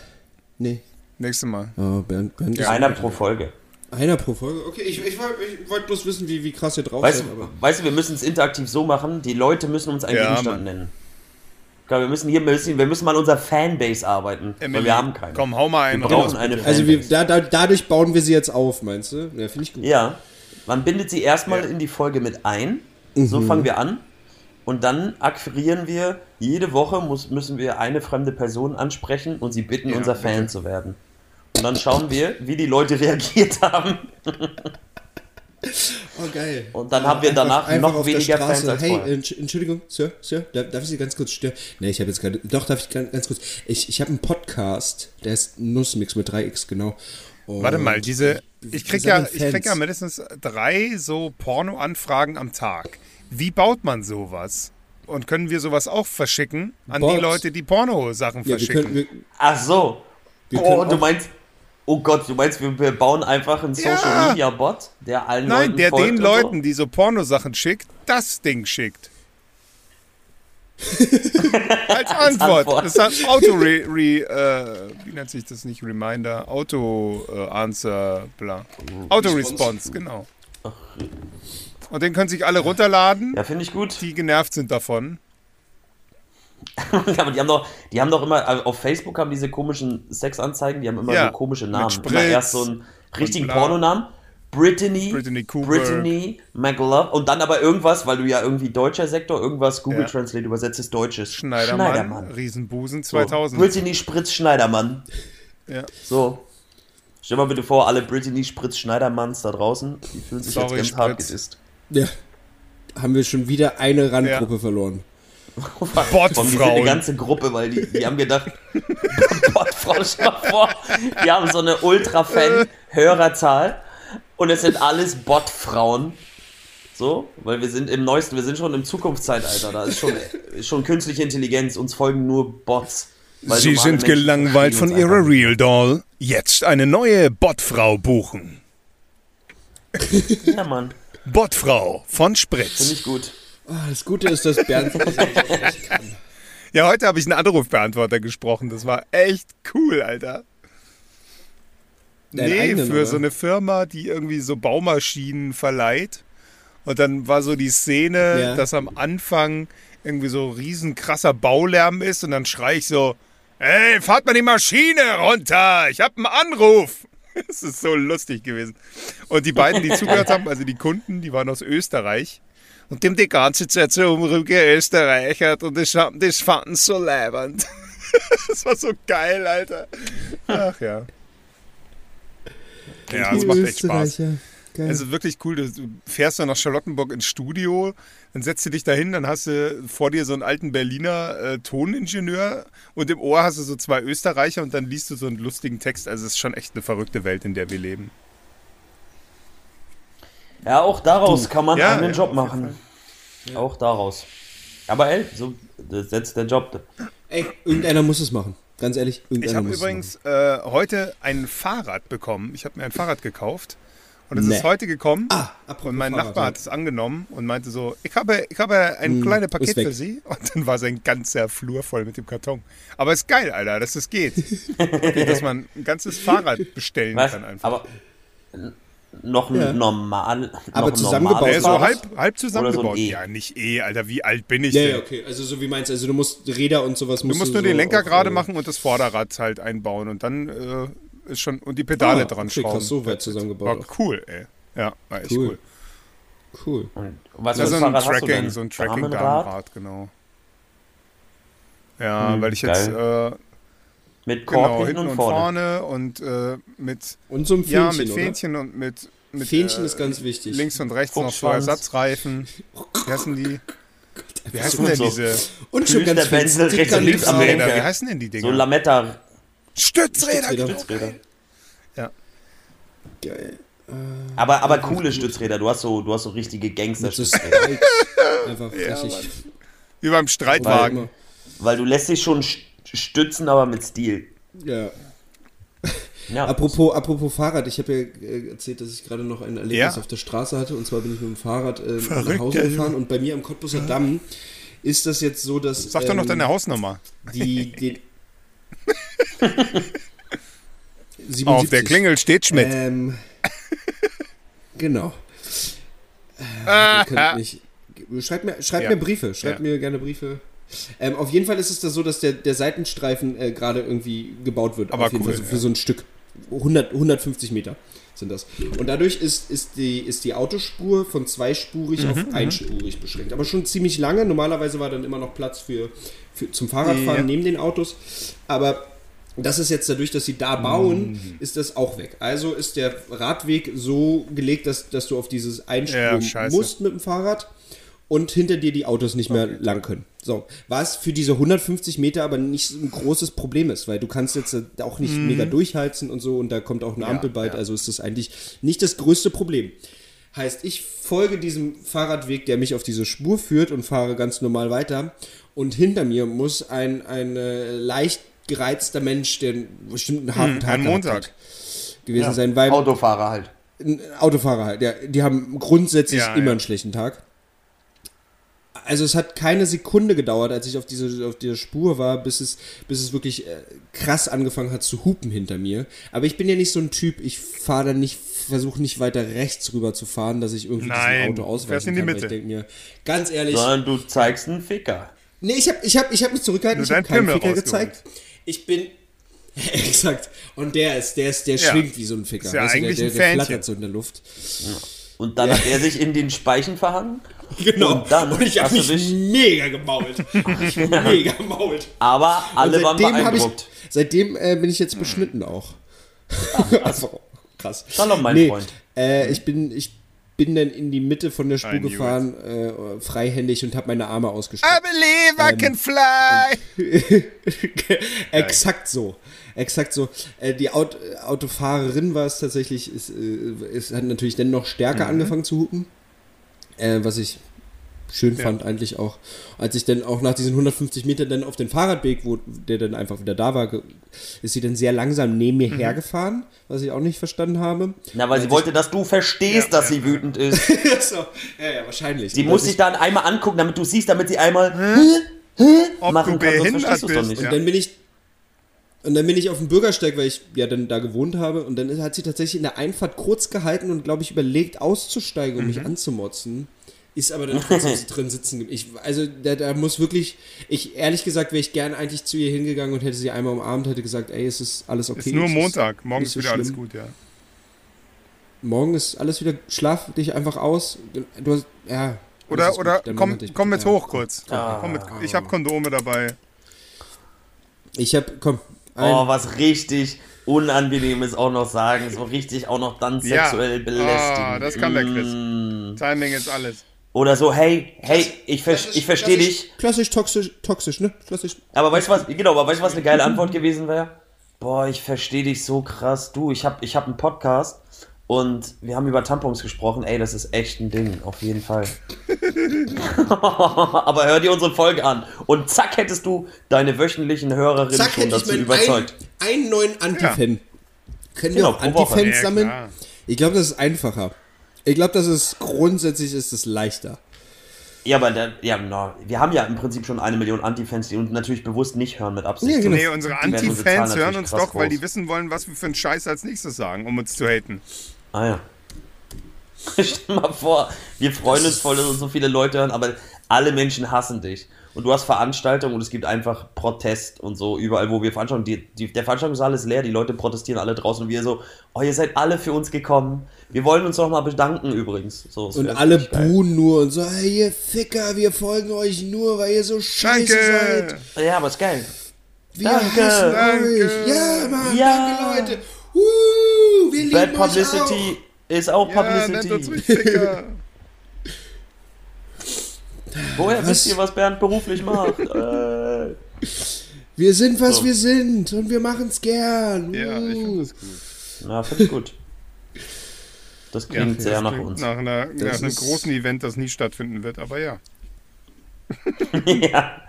[SPEAKER 3] Nee.
[SPEAKER 2] Nächstes Mal.
[SPEAKER 3] Oh, Bernd, Bernd ist
[SPEAKER 4] Einer pro Folge.
[SPEAKER 3] einer pro Folge. Okay, ich, ich, wollte- ich wollte bloß wissen, wie, wie krass ihr drauf
[SPEAKER 4] Weißt
[SPEAKER 3] seid. Aber
[SPEAKER 4] weißt du, wir müssen es interaktiv so machen, die Leute müssen uns einen
[SPEAKER 2] Ja,
[SPEAKER 4] Gegenstand
[SPEAKER 2] Mann.
[SPEAKER 4] nennen. Klar, wir müssen hier müssen, wir müssen mal an unserer Fanbase arbeiten, weil
[SPEAKER 2] Emily,
[SPEAKER 4] wir haben keine.
[SPEAKER 2] Komm, hau mal einen
[SPEAKER 4] wir brauchen
[SPEAKER 2] raus.
[SPEAKER 4] eine
[SPEAKER 2] bitte.
[SPEAKER 3] also wir,
[SPEAKER 4] Fanbase.
[SPEAKER 3] da, da, dadurch bauen wir sie jetzt auf, meinst du? Ja, finde ich gut.
[SPEAKER 4] Ja, man bindet sie erstmal
[SPEAKER 2] Ja.
[SPEAKER 4] in die Folge mit ein.
[SPEAKER 3] Mhm.
[SPEAKER 4] So fangen wir an. Und dann akquirieren wir, jede Woche muss, müssen wir eine fremde Person ansprechen und sie bitten,
[SPEAKER 2] Ja,
[SPEAKER 4] unser
[SPEAKER 2] bitte.
[SPEAKER 4] Fan zu werden. Und dann schauen wir, wie die Leute *laughs* reagiert haben.
[SPEAKER 3] Oh, geil.
[SPEAKER 4] Und dann haben wir danach noch
[SPEAKER 3] auf der
[SPEAKER 4] weniger
[SPEAKER 3] Straße.
[SPEAKER 4] Fans als
[SPEAKER 3] Hey,
[SPEAKER 4] vorher.
[SPEAKER 3] Entsch- Entschuldigung, Sir, Sir, darf, darf ich Sie ganz kurz stören? Nee, ich habe jetzt gerade, doch, darf ich ganz, ganz kurz. Ich, ich habe einen Podcast, der ist Nussmix mit 3x, genau. Und
[SPEAKER 2] Warte mal, diese. Ich krieg, ja, ich krieg ja mindestens drei so Porno-Anfragen am Tag. Wie baut man sowas? Und können wir sowas auch verschicken an
[SPEAKER 3] Bots.
[SPEAKER 2] die Leute, die Porno-Sachen
[SPEAKER 3] Ja, wir
[SPEAKER 2] verschicken?
[SPEAKER 3] können, wir,
[SPEAKER 4] Ach so.
[SPEAKER 3] Wir
[SPEAKER 4] Oh, du meinst, oh Gott, du meinst, wir, wir bauen einfach einen
[SPEAKER 2] Ja.
[SPEAKER 4] Social Media Bot, der allen
[SPEAKER 2] Nein,
[SPEAKER 4] Leuten
[SPEAKER 2] der
[SPEAKER 4] folgt
[SPEAKER 2] den Leuten, die so Pornosachen schickt, das Ding schickt. *laughs* Als Antwort.
[SPEAKER 4] Antwort.
[SPEAKER 2] Das hat Auto re, re äh, wie nennt sich das nicht? Reminder, Auto äh, Answer, bla. Auto Response, genau. Und den können sich alle runterladen,
[SPEAKER 4] So. Ja, finde ich gut.
[SPEAKER 2] die genervt sind davon. *laughs*
[SPEAKER 4] Aber die haben doch, die haben doch immer, also auf Facebook haben diese komischen Sexanzeigen, die haben immer
[SPEAKER 2] Ja,
[SPEAKER 4] so komische Namen.
[SPEAKER 2] Spritz
[SPEAKER 4] immer erst so einen richtigen. Pornonamen. Brittany,
[SPEAKER 2] Brittany Cooper.
[SPEAKER 4] Brittany McLove und dann aber irgendwas, weil du ja irgendwie deutscher Sektor, irgendwas Google
[SPEAKER 2] Ja.
[SPEAKER 4] Translate übersetzt ist Deutsches.
[SPEAKER 2] Schneidermann, Riesenbusen
[SPEAKER 4] So.
[SPEAKER 2] 2000.
[SPEAKER 4] Brittany Spritz Schneidermann.
[SPEAKER 2] Ja.
[SPEAKER 4] So. Stell dir mal bitte vor, alle Brittany Spritz-Schneidermanns da draußen, die fühlen sich
[SPEAKER 2] Sorry,
[SPEAKER 4] jetzt ganz hart
[SPEAKER 2] Spritz.
[SPEAKER 4] gedisst.
[SPEAKER 3] Ja. Haben wir schon wieder eine Randgruppe verloren.
[SPEAKER 4] Von die sind eine ganze Gruppe, weil die, die haben gedacht, *laughs* Botfrau, stell mal vor, die haben so eine Ultra-Fan-Hörerzahl und es sind alles Botfrauen. So, weil wir sind im neuesten, wir sind schon im Zukunftszeitalter, da ist schon, ist schon künstliche Intelligenz, uns folgen nur Bots. Weil
[SPEAKER 2] Sie sind
[SPEAKER 4] Menschen
[SPEAKER 2] gelangweilt von Ihrer
[SPEAKER 4] einfach
[SPEAKER 2] Real Doll. Jetzt eine neue Botfrau buchen.
[SPEAKER 4] Ja, Mann,
[SPEAKER 2] Botfrau von
[SPEAKER 4] finde
[SPEAKER 2] Spritz.
[SPEAKER 4] ich gut.
[SPEAKER 3] Ah, das Gute ist, dass Bernd
[SPEAKER 2] Ja, heute habe ich einen Anrufbeantworter gesprochen. Das war echt cool, Alter.
[SPEAKER 3] Deinen
[SPEAKER 2] nee,
[SPEAKER 3] eigenen,
[SPEAKER 2] für
[SPEAKER 3] oder?
[SPEAKER 2] so eine Firma, die irgendwie so Baumaschinen verleiht. Und dann war so die Szene,
[SPEAKER 3] Ja.
[SPEAKER 2] dass am Anfang irgendwie so riesen krasser Baulärm ist und dann schrei ich so, hey, fahrt mal die Maschine runter, ich habe einen Anruf. *laughs* Das ist so lustig gewesen. Und die beiden, die zugehört haben, also die Kunden, die waren aus Österreich. Und die haben die ganze Zeit so umgeösterreichert und das, das fanden sie so leibend. *laughs* Das war so geil, Alter. Ach ja. Ja, es macht echt Spaß.
[SPEAKER 3] Geil.
[SPEAKER 2] Es ist wirklich cool. Du du fährst dann nach Charlottenburg ins Studio, dann setzt du dich da hin, dann hast du vor dir so einen alten Berliner äh, Toningenieur und im Ohr hast du so zwei Österreicher und dann liest du so einen lustigen Text. Also es ist schon echt eine verrückte Welt, in der wir leben.
[SPEAKER 4] Ja, auch daraus kann man
[SPEAKER 2] Ja,
[SPEAKER 4] einen
[SPEAKER 2] ja,
[SPEAKER 4] Job machen. Auch daraus. Aber ey, so das setzt der Job.
[SPEAKER 3] Ey, irgendeiner muss es machen. Ganz ehrlich,
[SPEAKER 2] Ich
[SPEAKER 3] irgendeiner
[SPEAKER 2] habe
[SPEAKER 3] muss
[SPEAKER 2] übrigens äh, heute ein Fahrrad bekommen. Ich habe mir ein Fahrrad gekauft und es
[SPEAKER 3] Nee.
[SPEAKER 2] ist heute gekommen.
[SPEAKER 3] Ah,
[SPEAKER 2] und mein
[SPEAKER 3] Fahrrad,
[SPEAKER 2] Nachbar hat es angenommen und meinte so, ich habe, ich habe ein
[SPEAKER 3] Hm,
[SPEAKER 2] kleines Paket für Sie. *laughs* Und dann war sein ganzer Flur voll mit dem Karton. Aber ist geil, Alter, dass das geht. *laughs* dass man ein ganzes Fahrrad bestellen
[SPEAKER 4] Was?
[SPEAKER 2] kann einfach.
[SPEAKER 4] Aber noch
[SPEAKER 3] Ja.
[SPEAKER 4] ein normal.
[SPEAKER 3] Aber
[SPEAKER 4] noch
[SPEAKER 3] zusammengebaut
[SPEAKER 2] ja, so halb, halb zusammengebaut.
[SPEAKER 4] E?
[SPEAKER 2] Ja, nicht eh, Alter, wie alt bin ich
[SPEAKER 3] Ja,
[SPEAKER 2] denn?
[SPEAKER 3] ja, okay. Also so wie meinst du, also du musst Räder und sowas
[SPEAKER 2] Du
[SPEAKER 3] musst
[SPEAKER 2] musst nur
[SPEAKER 3] so
[SPEAKER 2] den Lenker gerade
[SPEAKER 3] äh,
[SPEAKER 2] machen und das Vorderrad halt einbauen und dann äh, ist schon und die Pedale
[SPEAKER 3] Ah,
[SPEAKER 2] dran
[SPEAKER 3] okay,
[SPEAKER 2] schrauben.
[SPEAKER 3] so weit zusammengebaut
[SPEAKER 2] War cool, ey. Ja, war echt
[SPEAKER 3] Cool.
[SPEAKER 2] cool.
[SPEAKER 3] Cool.
[SPEAKER 4] Und was für
[SPEAKER 2] so
[SPEAKER 4] ein
[SPEAKER 2] Tracking,
[SPEAKER 4] denn?
[SPEAKER 2] so ein Tracking
[SPEAKER 4] Damenrad?
[SPEAKER 2] Genau. Ja,
[SPEAKER 4] Hm,
[SPEAKER 2] weil ich jetzt äh,
[SPEAKER 4] Mit Korb
[SPEAKER 2] genau
[SPEAKER 4] hinten
[SPEAKER 2] hinten
[SPEAKER 4] und
[SPEAKER 2] und
[SPEAKER 4] vorne.
[SPEAKER 2] vorne, und äh, mit
[SPEAKER 3] Und so ein Fähnchen,
[SPEAKER 2] ja mit
[SPEAKER 3] oder?
[SPEAKER 2] Fähnchen und mit mit
[SPEAKER 3] Fähnchen
[SPEAKER 2] äh,
[SPEAKER 3] ist ganz wichtig.
[SPEAKER 2] links und rechts noch so
[SPEAKER 4] Fuchsschwanz.
[SPEAKER 2] Ersatzreifen. Wie heißen die? Wie heißen denn
[SPEAKER 4] so.
[SPEAKER 2] diese
[SPEAKER 3] Und schon ganz
[SPEAKER 4] der Benzel,
[SPEAKER 3] viel
[SPEAKER 4] rechts und links am Lenker.
[SPEAKER 2] Wie heißen denn die
[SPEAKER 4] So
[SPEAKER 2] Dinger?
[SPEAKER 4] Lametta.
[SPEAKER 2] Stützräder.
[SPEAKER 3] Stützräder.
[SPEAKER 2] genau.
[SPEAKER 4] Stützräder.
[SPEAKER 3] Geil.
[SPEAKER 4] Aber, aber coole Stützräder. Du hast so, du hast so richtige Gangster-Stützräder. *laughs*
[SPEAKER 3] Einfach richtig.
[SPEAKER 2] Wie beim Streitwagen.
[SPEAKER 3] Immer.
[SPEAKER 4] Weil du lässt dich schon st- stützen, aber mit Stil.
[SPEAKER 3] Ja.
[SPEAKER 4] Ja.
[SPEAKER 3] Apropos, apropos Fahrrad, ich habe ja äh, erzählt, dass ich gerade noch ein Erlebnis
[SPEAKER 2] Ja.
[SPEAKER 3] auf der Straße hatte. Und zwar bin ich mit dem Fahrrad äh, nach
[SPEAKER 2] Verrückt,
[SPEAKER 3] Hause
[SPEAKER 2] ja,
[SPEAKER 3] gefahren. Und bei mir am Cottbusser Damm ist das jetzt so, dass.
[SPEAKER 2] Sag doch noch
[SPEAKER 3] ähm,
[SPEAKER 2] deine Hausnummer.
[SPEAKER 3] Die, die 77.
[SPEAKER 2] Auf der Klingel steht Schmidt.
[SPEAKER 3] Ähm, genau. *laughs* Äh, könnt mich, schreibt mir, schreibt
[SPEAKER 2] Ja.
[SPEAKER 3] mir Briefe, schreibt
[SPEAKER 2] Ja.
[SPEAKER 3] mir gerne Briefe. Ähm, auf jeden Fall ist es da so, dass der, der Seitenstreifen äh, gerade irgendwie gebaut wird.
[SPEAKER 2] Aber
[SPEAKER 3] auf jeden
[SPEAKER 2] cool,
[SPEAKER 3] Fall so für
[SPEAKER 2] ja.
[SPEAKER 3] so ein Stück. 100, 150 Meter sind das. Und dadurch ist, ist, die, ist die Autospur von zweispurig
[SPEAKER 2] Mhm,
[SPEAKER 3] auf einspurig beschränkt. Aber schon ziemlich lange. Normalerweise war dann immer noch Platz für, für zum Fahrradfahren
[SPEAKER 2] Ja.
[SPEAKER 3] neben den Autos. Aber das ist jetzt dadurch, dass sie da bauen,
[SPEAKER 2] Mhm.
[SPEAKER 3] ist das auch weg. Also ist der Radweg so gelegt, dass, dass du auf dieses
[SPEAKER 2] Ja,
[SPEAKER 3] Einspur
[SPEAKER 2] scheiße.
[SPEAKER 3] musst mit dem Fahrrad und hinter dir die Autos nicht mehr lang können. So, was für diese 150 Meter aber nicht so ein großes Problem ist, weil du kannst jetzt äh, auch nicht mega durchheizen und so und da kommt auch eine Ampel bald,
[SPEAKER 2] Mhm. ja.
[SPEAKER 3] also ist das eigentlich nicht das größte Problem. Heißt, ich folge diesem Fahrradweg, der mich auf diese Spur führt und fahre ganz normal weiter. Und hinter mir muss ein, ein äh, leicht gereizter Mensch, der bestimmt einen harten Tag
[SPEAKER 2] ein Montag.
[SPEAKER 3] hat, gewesen sein, weil
[SPEAKER 4] Autofahrer halt.
[SPEAKER 3] ein Autofahrer halt, ja, die haben grundsätzlich
[SPEAKER 2] Ja,
[SPEAKER 3] immer
[SPEAKER 2] ja.
[SPEAKER 3] einen schlechten Tag. Also es hat keine Sekunde gedauert, als ich auf diese auf der Spur war, bis es bis es wirklich äh, krass angefangen hat zu hupen hinter mir. Aber ich bin ja nicht so ein Typ, ich fahre dann nicht versuche nicht weiter rechts rüber zu fahren, dass ich irgendwie
[SPEAKER 2] Nein,
[SPEAKER 3] diesem Auto ausweichen
[SPEAKER 2] in die
[SPEAKER 3] kann.
[SPEAKER 2] Mitte.
[SPEAKER 3] Ich denke mir, ganz ehrlich,
[SPEAKER 4] Sondern du zeigst einen Ficker.
[SPEAKER 3] Nee, ich habe ich hab, ich hab mich zurückgehalten,
[SPEAKER 2] Nur
[SPEAKER 3] ich habe keinen
[SPEAKER 2] Pimmel
[SPEAKER 3] Ficker gezeigt. Ich bin. *laughs* Exakt. Und der ist, der ist, der
[SPEAKER 2] Ja.
[SPEAKER 3] schwingt wie so ein Ficker.
[SPEAKER 2] Ist ja
[SPEAKER 3] Weißt du,
[SPEAKER 2] eigentlich
[SPEAKER 3] der,
[SPEAKER 2] ein
[SPEAKER 3] der, der
[SPEAKER 2] Fähnchen.
[SPEAKER 3] flattert so in der Luft.
[SPEAKER 4] Und dann hat er sich in den Speichen verhangen. *laughs*
[SPEAKER 3] Genau.
[SPEAKER 4] Und dann
[SPEAKER 3] ich habe
[SPEAKER 4] du
[SPEAKER 3] mich
[SPEAKER 4] dich-
[SPEAKER 3] mega gemault. *laughs* Ich bin mega gemault.
[SPEAKER 4] Aber alle
[SPEAKER 3] Und
[SPEAKER 4] waren
[SPEAKER 3] seitdem hab ich,
[SPEAKER 4] beeindruckt.
[SPEAKER 3] seitdem äh, bin ich jetzt beschnitten auch. Also, krass.
[SPEAKER 4] Shalom, mein
[SPEAKER 3] nee,
[SPEAKER 4] Freund.
[SPEAKER 3] Äh, ich bin, ich bin dann in die Mitte von der Spur gefahren, äh, freihändig und habe meine Arme ausgestreckt.
[SPEAKER 5] I believe I can fly. *laughs*
[SPEAKER 3] Exakt so. Exakt so. Äh, die Aut Autofahrerin war es tatsächlich, ist, äh, es hat natürlich dann noch stärker
[SPEAKER 2] Mhm.
[SPEAKER 3] angefangen zu hupen. Äh, was ich schön fand eigentlich auch. Als ich dann auch nach diesen 150 Metern dann auf den Fahrradweg, wo der dann einfach wieder da war, ist sie dann sehr langsam neben
[SPEAKER 2] Mhm.
[SPEAKER 3] mir hergefahren, was ich auch nicht verstanden habe.
[SPEAKER 4] Na, weil sie wollte, dass du verstehst, dass sie wütend ist. *laughs*
[SPEAKER 3] so, ja, ja, wahrscheinlich.
[SPEAKER 4] Sie muss sich
[SPEAKER 3] ich-
[SPEAKER 4] dann einmal angucken, damit du siehst, damit sie einmal
[SPEAKER 2] Ob
[SPEAKER 4] machen
[SPEAKER 2] du
[SPEAKER 4] kann, sonst verstehst du's doch
[SPEAKER 2] bist.
[SPEAKER 4] nicht.
[SPEAKER 3] Und
[SPEAKER 2] Ja.
[SPEAKER 3] dann bin ich. Und dann bin ich auf dem Bürgersteig, weil ich ja dann da gewohnt habe. Und dann hat sie tatsächlich in der Einfahrt kurz gehalten und, glaube ich, überlegt, auszusteigen, um
[SPEAKER 2] Mhm.
[SPEAKER 3] mich anzumotzen. Ist aber dann trotzdem *laughs* drin sitzen. Ich, also da, da muss wirklich. Ich ehrlich gesagt wäre ich gern eigentlich zu ihr hingegangen und hätte sie einmal umarmt, hätte gesagt, ey, es ist alles okay.
[SPEAKER 2] Ist nur
[SPEAKER 3] es
[SPEAKER 2] Montag. Morgen ist
[SPEAKER 3] so
[SPEAKER 2] wieder alles
[SPEAKER 3] schlimm.
[SPEAKER 2] gut, ja.
[SPEAKER 3] Morgen ist alles wieder. Schlaf dich einfach aus. Du hast. Ja. alles
[SPEAKER 2] Oder, oder komm, komm mit
[SPEAKER 3] ja.
[SPEAKER 2] hoch kurz. Komm mit, ich habe Kondome dabei.
[SPEAKER 3] Ich hab. Komm. Ein,
[SPEAKER 4] Oh, was richtig Unangenehmes auch noch sagen. So richtig auch noch dann
[SPEAKER 2] Ja.
[SPEAKER 4] sexuell belästigen.
[SPEAKER 2] Ah, das kann der Chris.
[SPEAKER 4] Mm.
[SPEAKER 2] Timing ist alles.
[SPEAKER 4] Oder so, hey, hey, ich, ver
[SPEAKER 3] Klassisch-
[SPEAKER 4] ich verstehe dich.
[SPEAKER 3] Klassisch toxisch, toxisch, ne? Klassisch.
[SPEAKER 4] Aber weißt du was, genau, aber weißt du, was eine geile Antwort gewesen wäre? Boah, ich verstehe dich so krass. Du, ich habe ich hab einen Podcast und wir haben über Tampons gesprochen. Ey, das ist echt ein Ding, auf jeden Fall. *laughs* aber hör dir unsere Folge an und zack hättest du deine wöchentlichen Hörerinnen
[SPEAKER 3] Zack,
[SPEAKER 4] schon dazu überzeugt.
[SPEAKER 3] einen, einen neuen Antifan. Können wir
[SPEAKER 4] Genau,
[SPEAKER 3] auch
[SPEAKER 4] pro Woche.
[SPEAKER 3] Antifans
[SPEAKER 2] Ja,
[SPEAKER 3] sammeln?
[SPEAKER 2] klar.
[SPEAKER 3] Ich glaube, das ist einfacher. Ich glaube, das ist grundsätzlich ist es leichter.
[SPEAKER 4] Ja, aber der, ja, na, wir haben ja im Prinzip schon eine Million Antifans, die uns natürlich bewusst nicht hören mit Absicht.
[SPEAKER 3] Ja, genau.
[SPEAKER 2] Nee, unsere Anti-Fans hören uns doch, weil die
[SPEAKER 4] groß.
[SPEAKER 2] wissen wollen, was wir für einen Scheiß als nächstes sagen, um uns zu haten.
[SPEAKER 4] Ah ja. *laughs* Stell mal vor, wir freuen uns voll, dass uns so viele Leute hören, aber alle Menschen hassen dich. Und du hast Veranstaltungen und es gibt einfach Protest und so überall, wo wir veranstalten. Die, die, der Veranstaltungssaal ist leer, die Leute protestieren alle draußen und wir so, oh, ihr seid alle für uns gekommen. Wir wollen uns noch mal bedanken übrigens. So,
[SPEAKER 3] Und alle buhen nur und so, hey, ihr Ficker, wir folgen euch nur, weil ihr so scheiße
[SPEAKER 2] Danke!
[SPEAKER 3] seid.
[SPEAKER 4] Ja, aber ist geil.
[SPEAKER 3] Wir
[SPEAKER 4] Danke.
[SPEAKER 3] hassen
[SPEAKER 2] Danke.
[SPEAKER 3] euch. Ja, Mann,
[SPEAKER 4] Ja.
[SPEAKER 3] danke, Leute. Uh, wir lieben
[SPEAKER 4] Bad
[SPEAKER 3] euch
[SPEAKER 4] Publicity ist auch
[SPEAKER 2] Ja, nennt uns
[SPEAKER 4] Publicity.
[SPEAKER 2] ruhig Ficker.
[SPEAKER 4] Woher
[SPEAKER 3] Was?
[SPEAKER 4] wisst ihr, was Bernd beruflich macht? *laughs* äh.
[SPEAKER 3] Wir sind, was
[SPEAKER 4] So.
[SPEAKER 3] wir sind und wir machen's gern.
[SPEAKER 2] Ja, ich
[SPEAKER 3] Uh.
[SPEAKER 2] finde das gut.
[SPEAKER 4] na, finde ich gut. Das
[SPEAKER 2] Ja,
[SPEAKER 4] klingt sehr
[SPEAKER 2] das
[SPEAKER 4] nach
[SPEAKER 2] klingt
[SPEAKER 4] uns.
[SPEAKER 2] Nach, einer, nach einem großen Event, das nie stattfinden wird, aber ja. *laughs*
[SPEAKER 4] ja.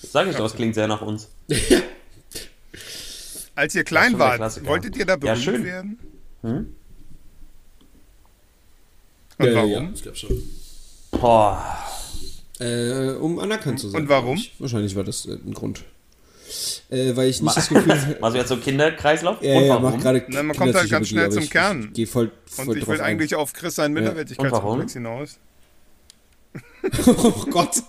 [SPEAKER 4] Sag ich doch, es klingt sehr nach uns.
[SPEAKER 2] Als ihr klein wart, wolltet ihr da
[SPEAKER 4] Ja,
[SPEAKER 2] berühmt
[SPEAKER 4] schön.
[SPEAKER 2] werden?
[SPEAKER 4] Hm?
[SPEAKER 2] Und
[SPEAKER 3] Ja,
[SPEAKER 2] warum?
[SPEAKER 3] Ja, ich glaube schon.
[SPEAKER 4] Boah.
[SPEAKER 3] Äh, um anerkannt zu sein.
[SPEAKER 2] Und warum?
[SPEAKER 3] ich. Wahrscheinlich war das äh, ein Grund. Äh, weil ich nicht das Gefühl *laughs*
[SPEAKER 4] Also jetzt so Kinderkreislauf?
[SPEAKER 3] Ja,
[SPEAKER 4] Und
[SPEAKER 3] ja, macht gerade
[SPEAKER 2] Na, man kommt halt ganz schnell zum
[SPEAKER 3] ich,
[SPEAKER 2] Kern.
[SPEAKER 3] Ich, geh voll, voll
[SPEAKER 2] Und ich will eigentlich auf Chris seinen Minderwertigkeitskomplex hinaus.
[SPEAKER 3] ein. *laughs* Oh Gott. *laughs*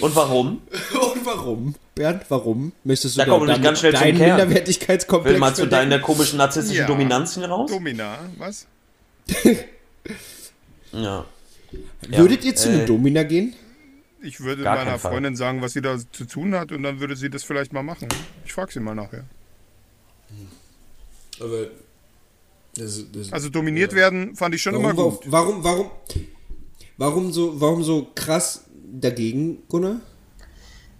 [SPEAKER 4] Und warum?
[SPEAKER 3] Und warum? Bernd, warum? Möchtest du
[SPEAKER 4] Da kommen wir nämlich ganz schnell zum
[SPEAKER 3] deinen
[SPEAKER 4] Kern.
[SPEAKER 3] Minderwertigkeitskomplex
[SPEAKER 4] Will mal zu deiner komischen narzisstischen
[SPEAKER 2] Ja.
[SPEAKER 4] Dominanz hier raus?
[SPEAKER 2] Domina, was?
[SPEAKER 4] Ja.
[SPEAKER 3] Würdet ihr zu
[SPEAKER 4] äh,
[SPEAKER 3] einer Domina gehen?
[SPEAKER 2] Ich würde
[SPEAKER 4] Gar
[SPEAKER 2] meiner. Freundin sagen, was sie da zu tun hat und dann würde sie das vielleicht mal machen. Ich frage sie mal nachher.
[SPEAKER 3] Aber das, das,
[SPEAKER 2] Also dominiert werden fand ich schon
[SPEAKER 3] warum,
[SPEAKER 2] immer gut.
[SPEAKER 3] warum, warum, warum so, warum so krass dagegen, Gunnar?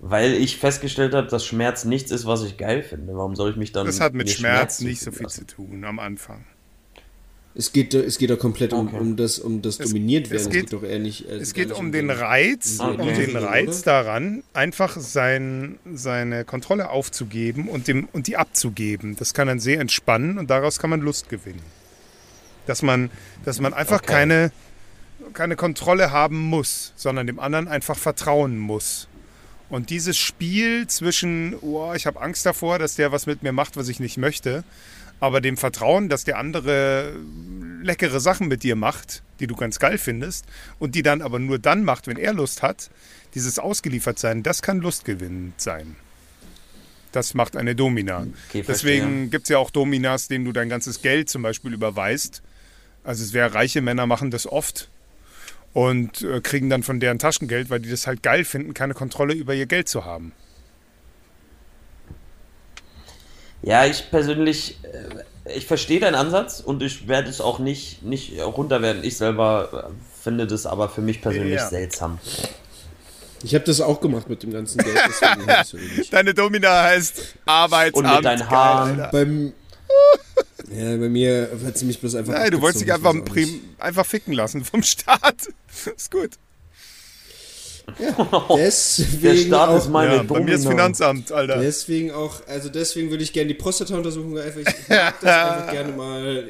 [SPEAKER 4] Weil ich festgestellt habe, dass Schmerz nichts ist, was ich geil finde. Warum soll ich mich dann.
[SPEAKER 2] Das hat mit Schmerz
[SPEAKER 4] zufügen
[SPEAKER 2] nicht so viel
[SPEAKER 4] lassen?
[SPEAKER 2] zu tun am Anfang.
[SPEAKER 3] Es geht, es geht doch komplett um,
[SPEAKER 4] Okay.
[SPEAKER 3] um das, um das
[SPEAKER 2] Es-
[SPEAKER 3] dominiert
[SPEAKER 2] es
[SPEAKER 3] werden.
[SPEAKER 2] geht-
[SPEAKER 3] doch eher nicht. äh,
[SPEAKER 2] Es geht
[SPEAKER 3] nicht
[SPEAKER 2] um den Reiz,
[SPEAKER 4] Okay.
[SPEAKER 2] um den? Reiz daran, einfach sein, seine Kontrolle aufzugeben und, dem, und die abzugeben. Das kann dann sehr entspannen und daraus kann man Lust gewinnen. Dass man, dass man einfach
[SPEAKER 4] Okay.
[SPEAKER 2] keine, keine Kontrolle haben muss, sondern dem anderen einfach vertrauen muss. Und dieses Spiel zwischen, oh, ich habe Angst davor, dass der was mit mir macht, was ich nicht möchte, aber dem Vertrauen, dass der andere leckere Sachen mit dir macht, die du ganz geil findest, und die dann aber nur dann macht, wenn er Lust hat, dieses Ausgeliefertsein, das kann lustgewinnend sein. Das macht eine Domina.
[SPEAKER 4] Okay,
[SPEAKER 2] Deswegen gibt es ja auch Dominas, denen du dein ganzes Geld zum Beispiel überweist. Also es wäre, reiche Männer machen das oft und äh, kriegen dann von deren Taschengeld, weil die das halt geil finden, keine Kontrolle über ihr Geld zu haben.
[SPEAKER 4] Ja, ich persönlich, äh, ich verstehe deinen Ansatz und ich werde es auch nicht, nicht runterwerden. Ich selber äh, finde das aber für mich persönlich
[SPEAKER 2] Ja.
[SPEAKER 4] seltsam.
[SPEAKER 3] Ich habe das auch gemacht mit dem ganzen Geld. *laughs*
[SPEAKER 2] Deine Domina heißt Arbeitsamt.
[SPEAKER 4] Und mit deinen Haaren.
[SPEAKER 3] Beim, ja, bei mir hat sie mich bloß einfach.
[SPEAKER 2] Nein, du wolltest dich einfach, einfach ficken lassen vom Staat. *laughs* Ist gut. *laughs*
[SPEAKER 4] Der
[SPEAKER 3] Deswegen
[SPEAKER 4] Staat
[SPEAKER 3] auch,
[SPEAKER 4] ist meine
[SPEAKER 2] Ja, bei mir ist. Finanzamt, Alter.
[SPEAKER 3] Deswegen auch, also deswegen würde ich gerne die Prostata-Untersuchung einfach, ich *laughs* mag das einfach gerne mal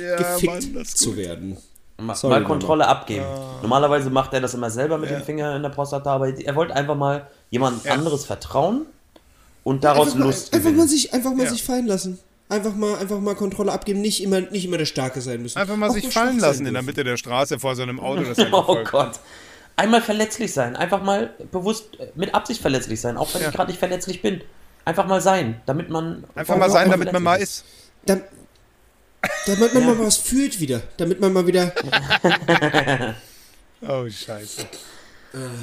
[SPEAKER 2] Ja,
[SPEAKER 3] gefickt
[SPEAKER 2] Mann,
[SPEAKER 3] zu werden.
[SPEAKER 4] Ma-
[SPEAKER 3] Sorry,
[SPEAKER 4] mal
[SPEAKER 3] Mama.
[SPEAKER 4] Kontrolle abgeben.
[SPEAKER 2] Ah.
[SPEAKER 4] Normalerweise macht er das immer selber mit dem Finger in der Prostata, aber er wollte einfach mal jemand anderes vertrauen und daraus
[SPEAKER 3] Einfach mal,
[SPEAKER 4] Lust
[SPEAKER 3] einfach mal
[SPEAKER 4] gewinnen.
[SPEAKER 3] sich, einfach mal
[SPEAKER 2] Ja.
[SPEAKER 3] sich fallen lassen. Einfach mal, einfach mal Kontrolle abgeben, nicht immer, nicht immer der Starke sein müssen.
[SPEAKER 2] Einfach mal
[SPEAKER 3] Auch
[SPEAKER 2] sich fallen lassen in der. Mitte der Straße vor so einem Auto, das *laughs*
[SPEAKER 4] Oh. Gott. Einmal verletzlich sein, einfach mal bewusst äh, mit Absicht verletzlich sein, auch wenn
[SPEAKER 2] Ja.
[SPEAKER 4] ich gerade nicht verletzlich bin. Einfach mal sein, damit man.
[SPEAKER 2] Einfach mal sein, damit man mal ist.
[SPEAKER 3] Dam- damit man mal was fühlt wieder. Damit man mal wieder. *laughs*
[SPEAKER 2] Oh, scheiße.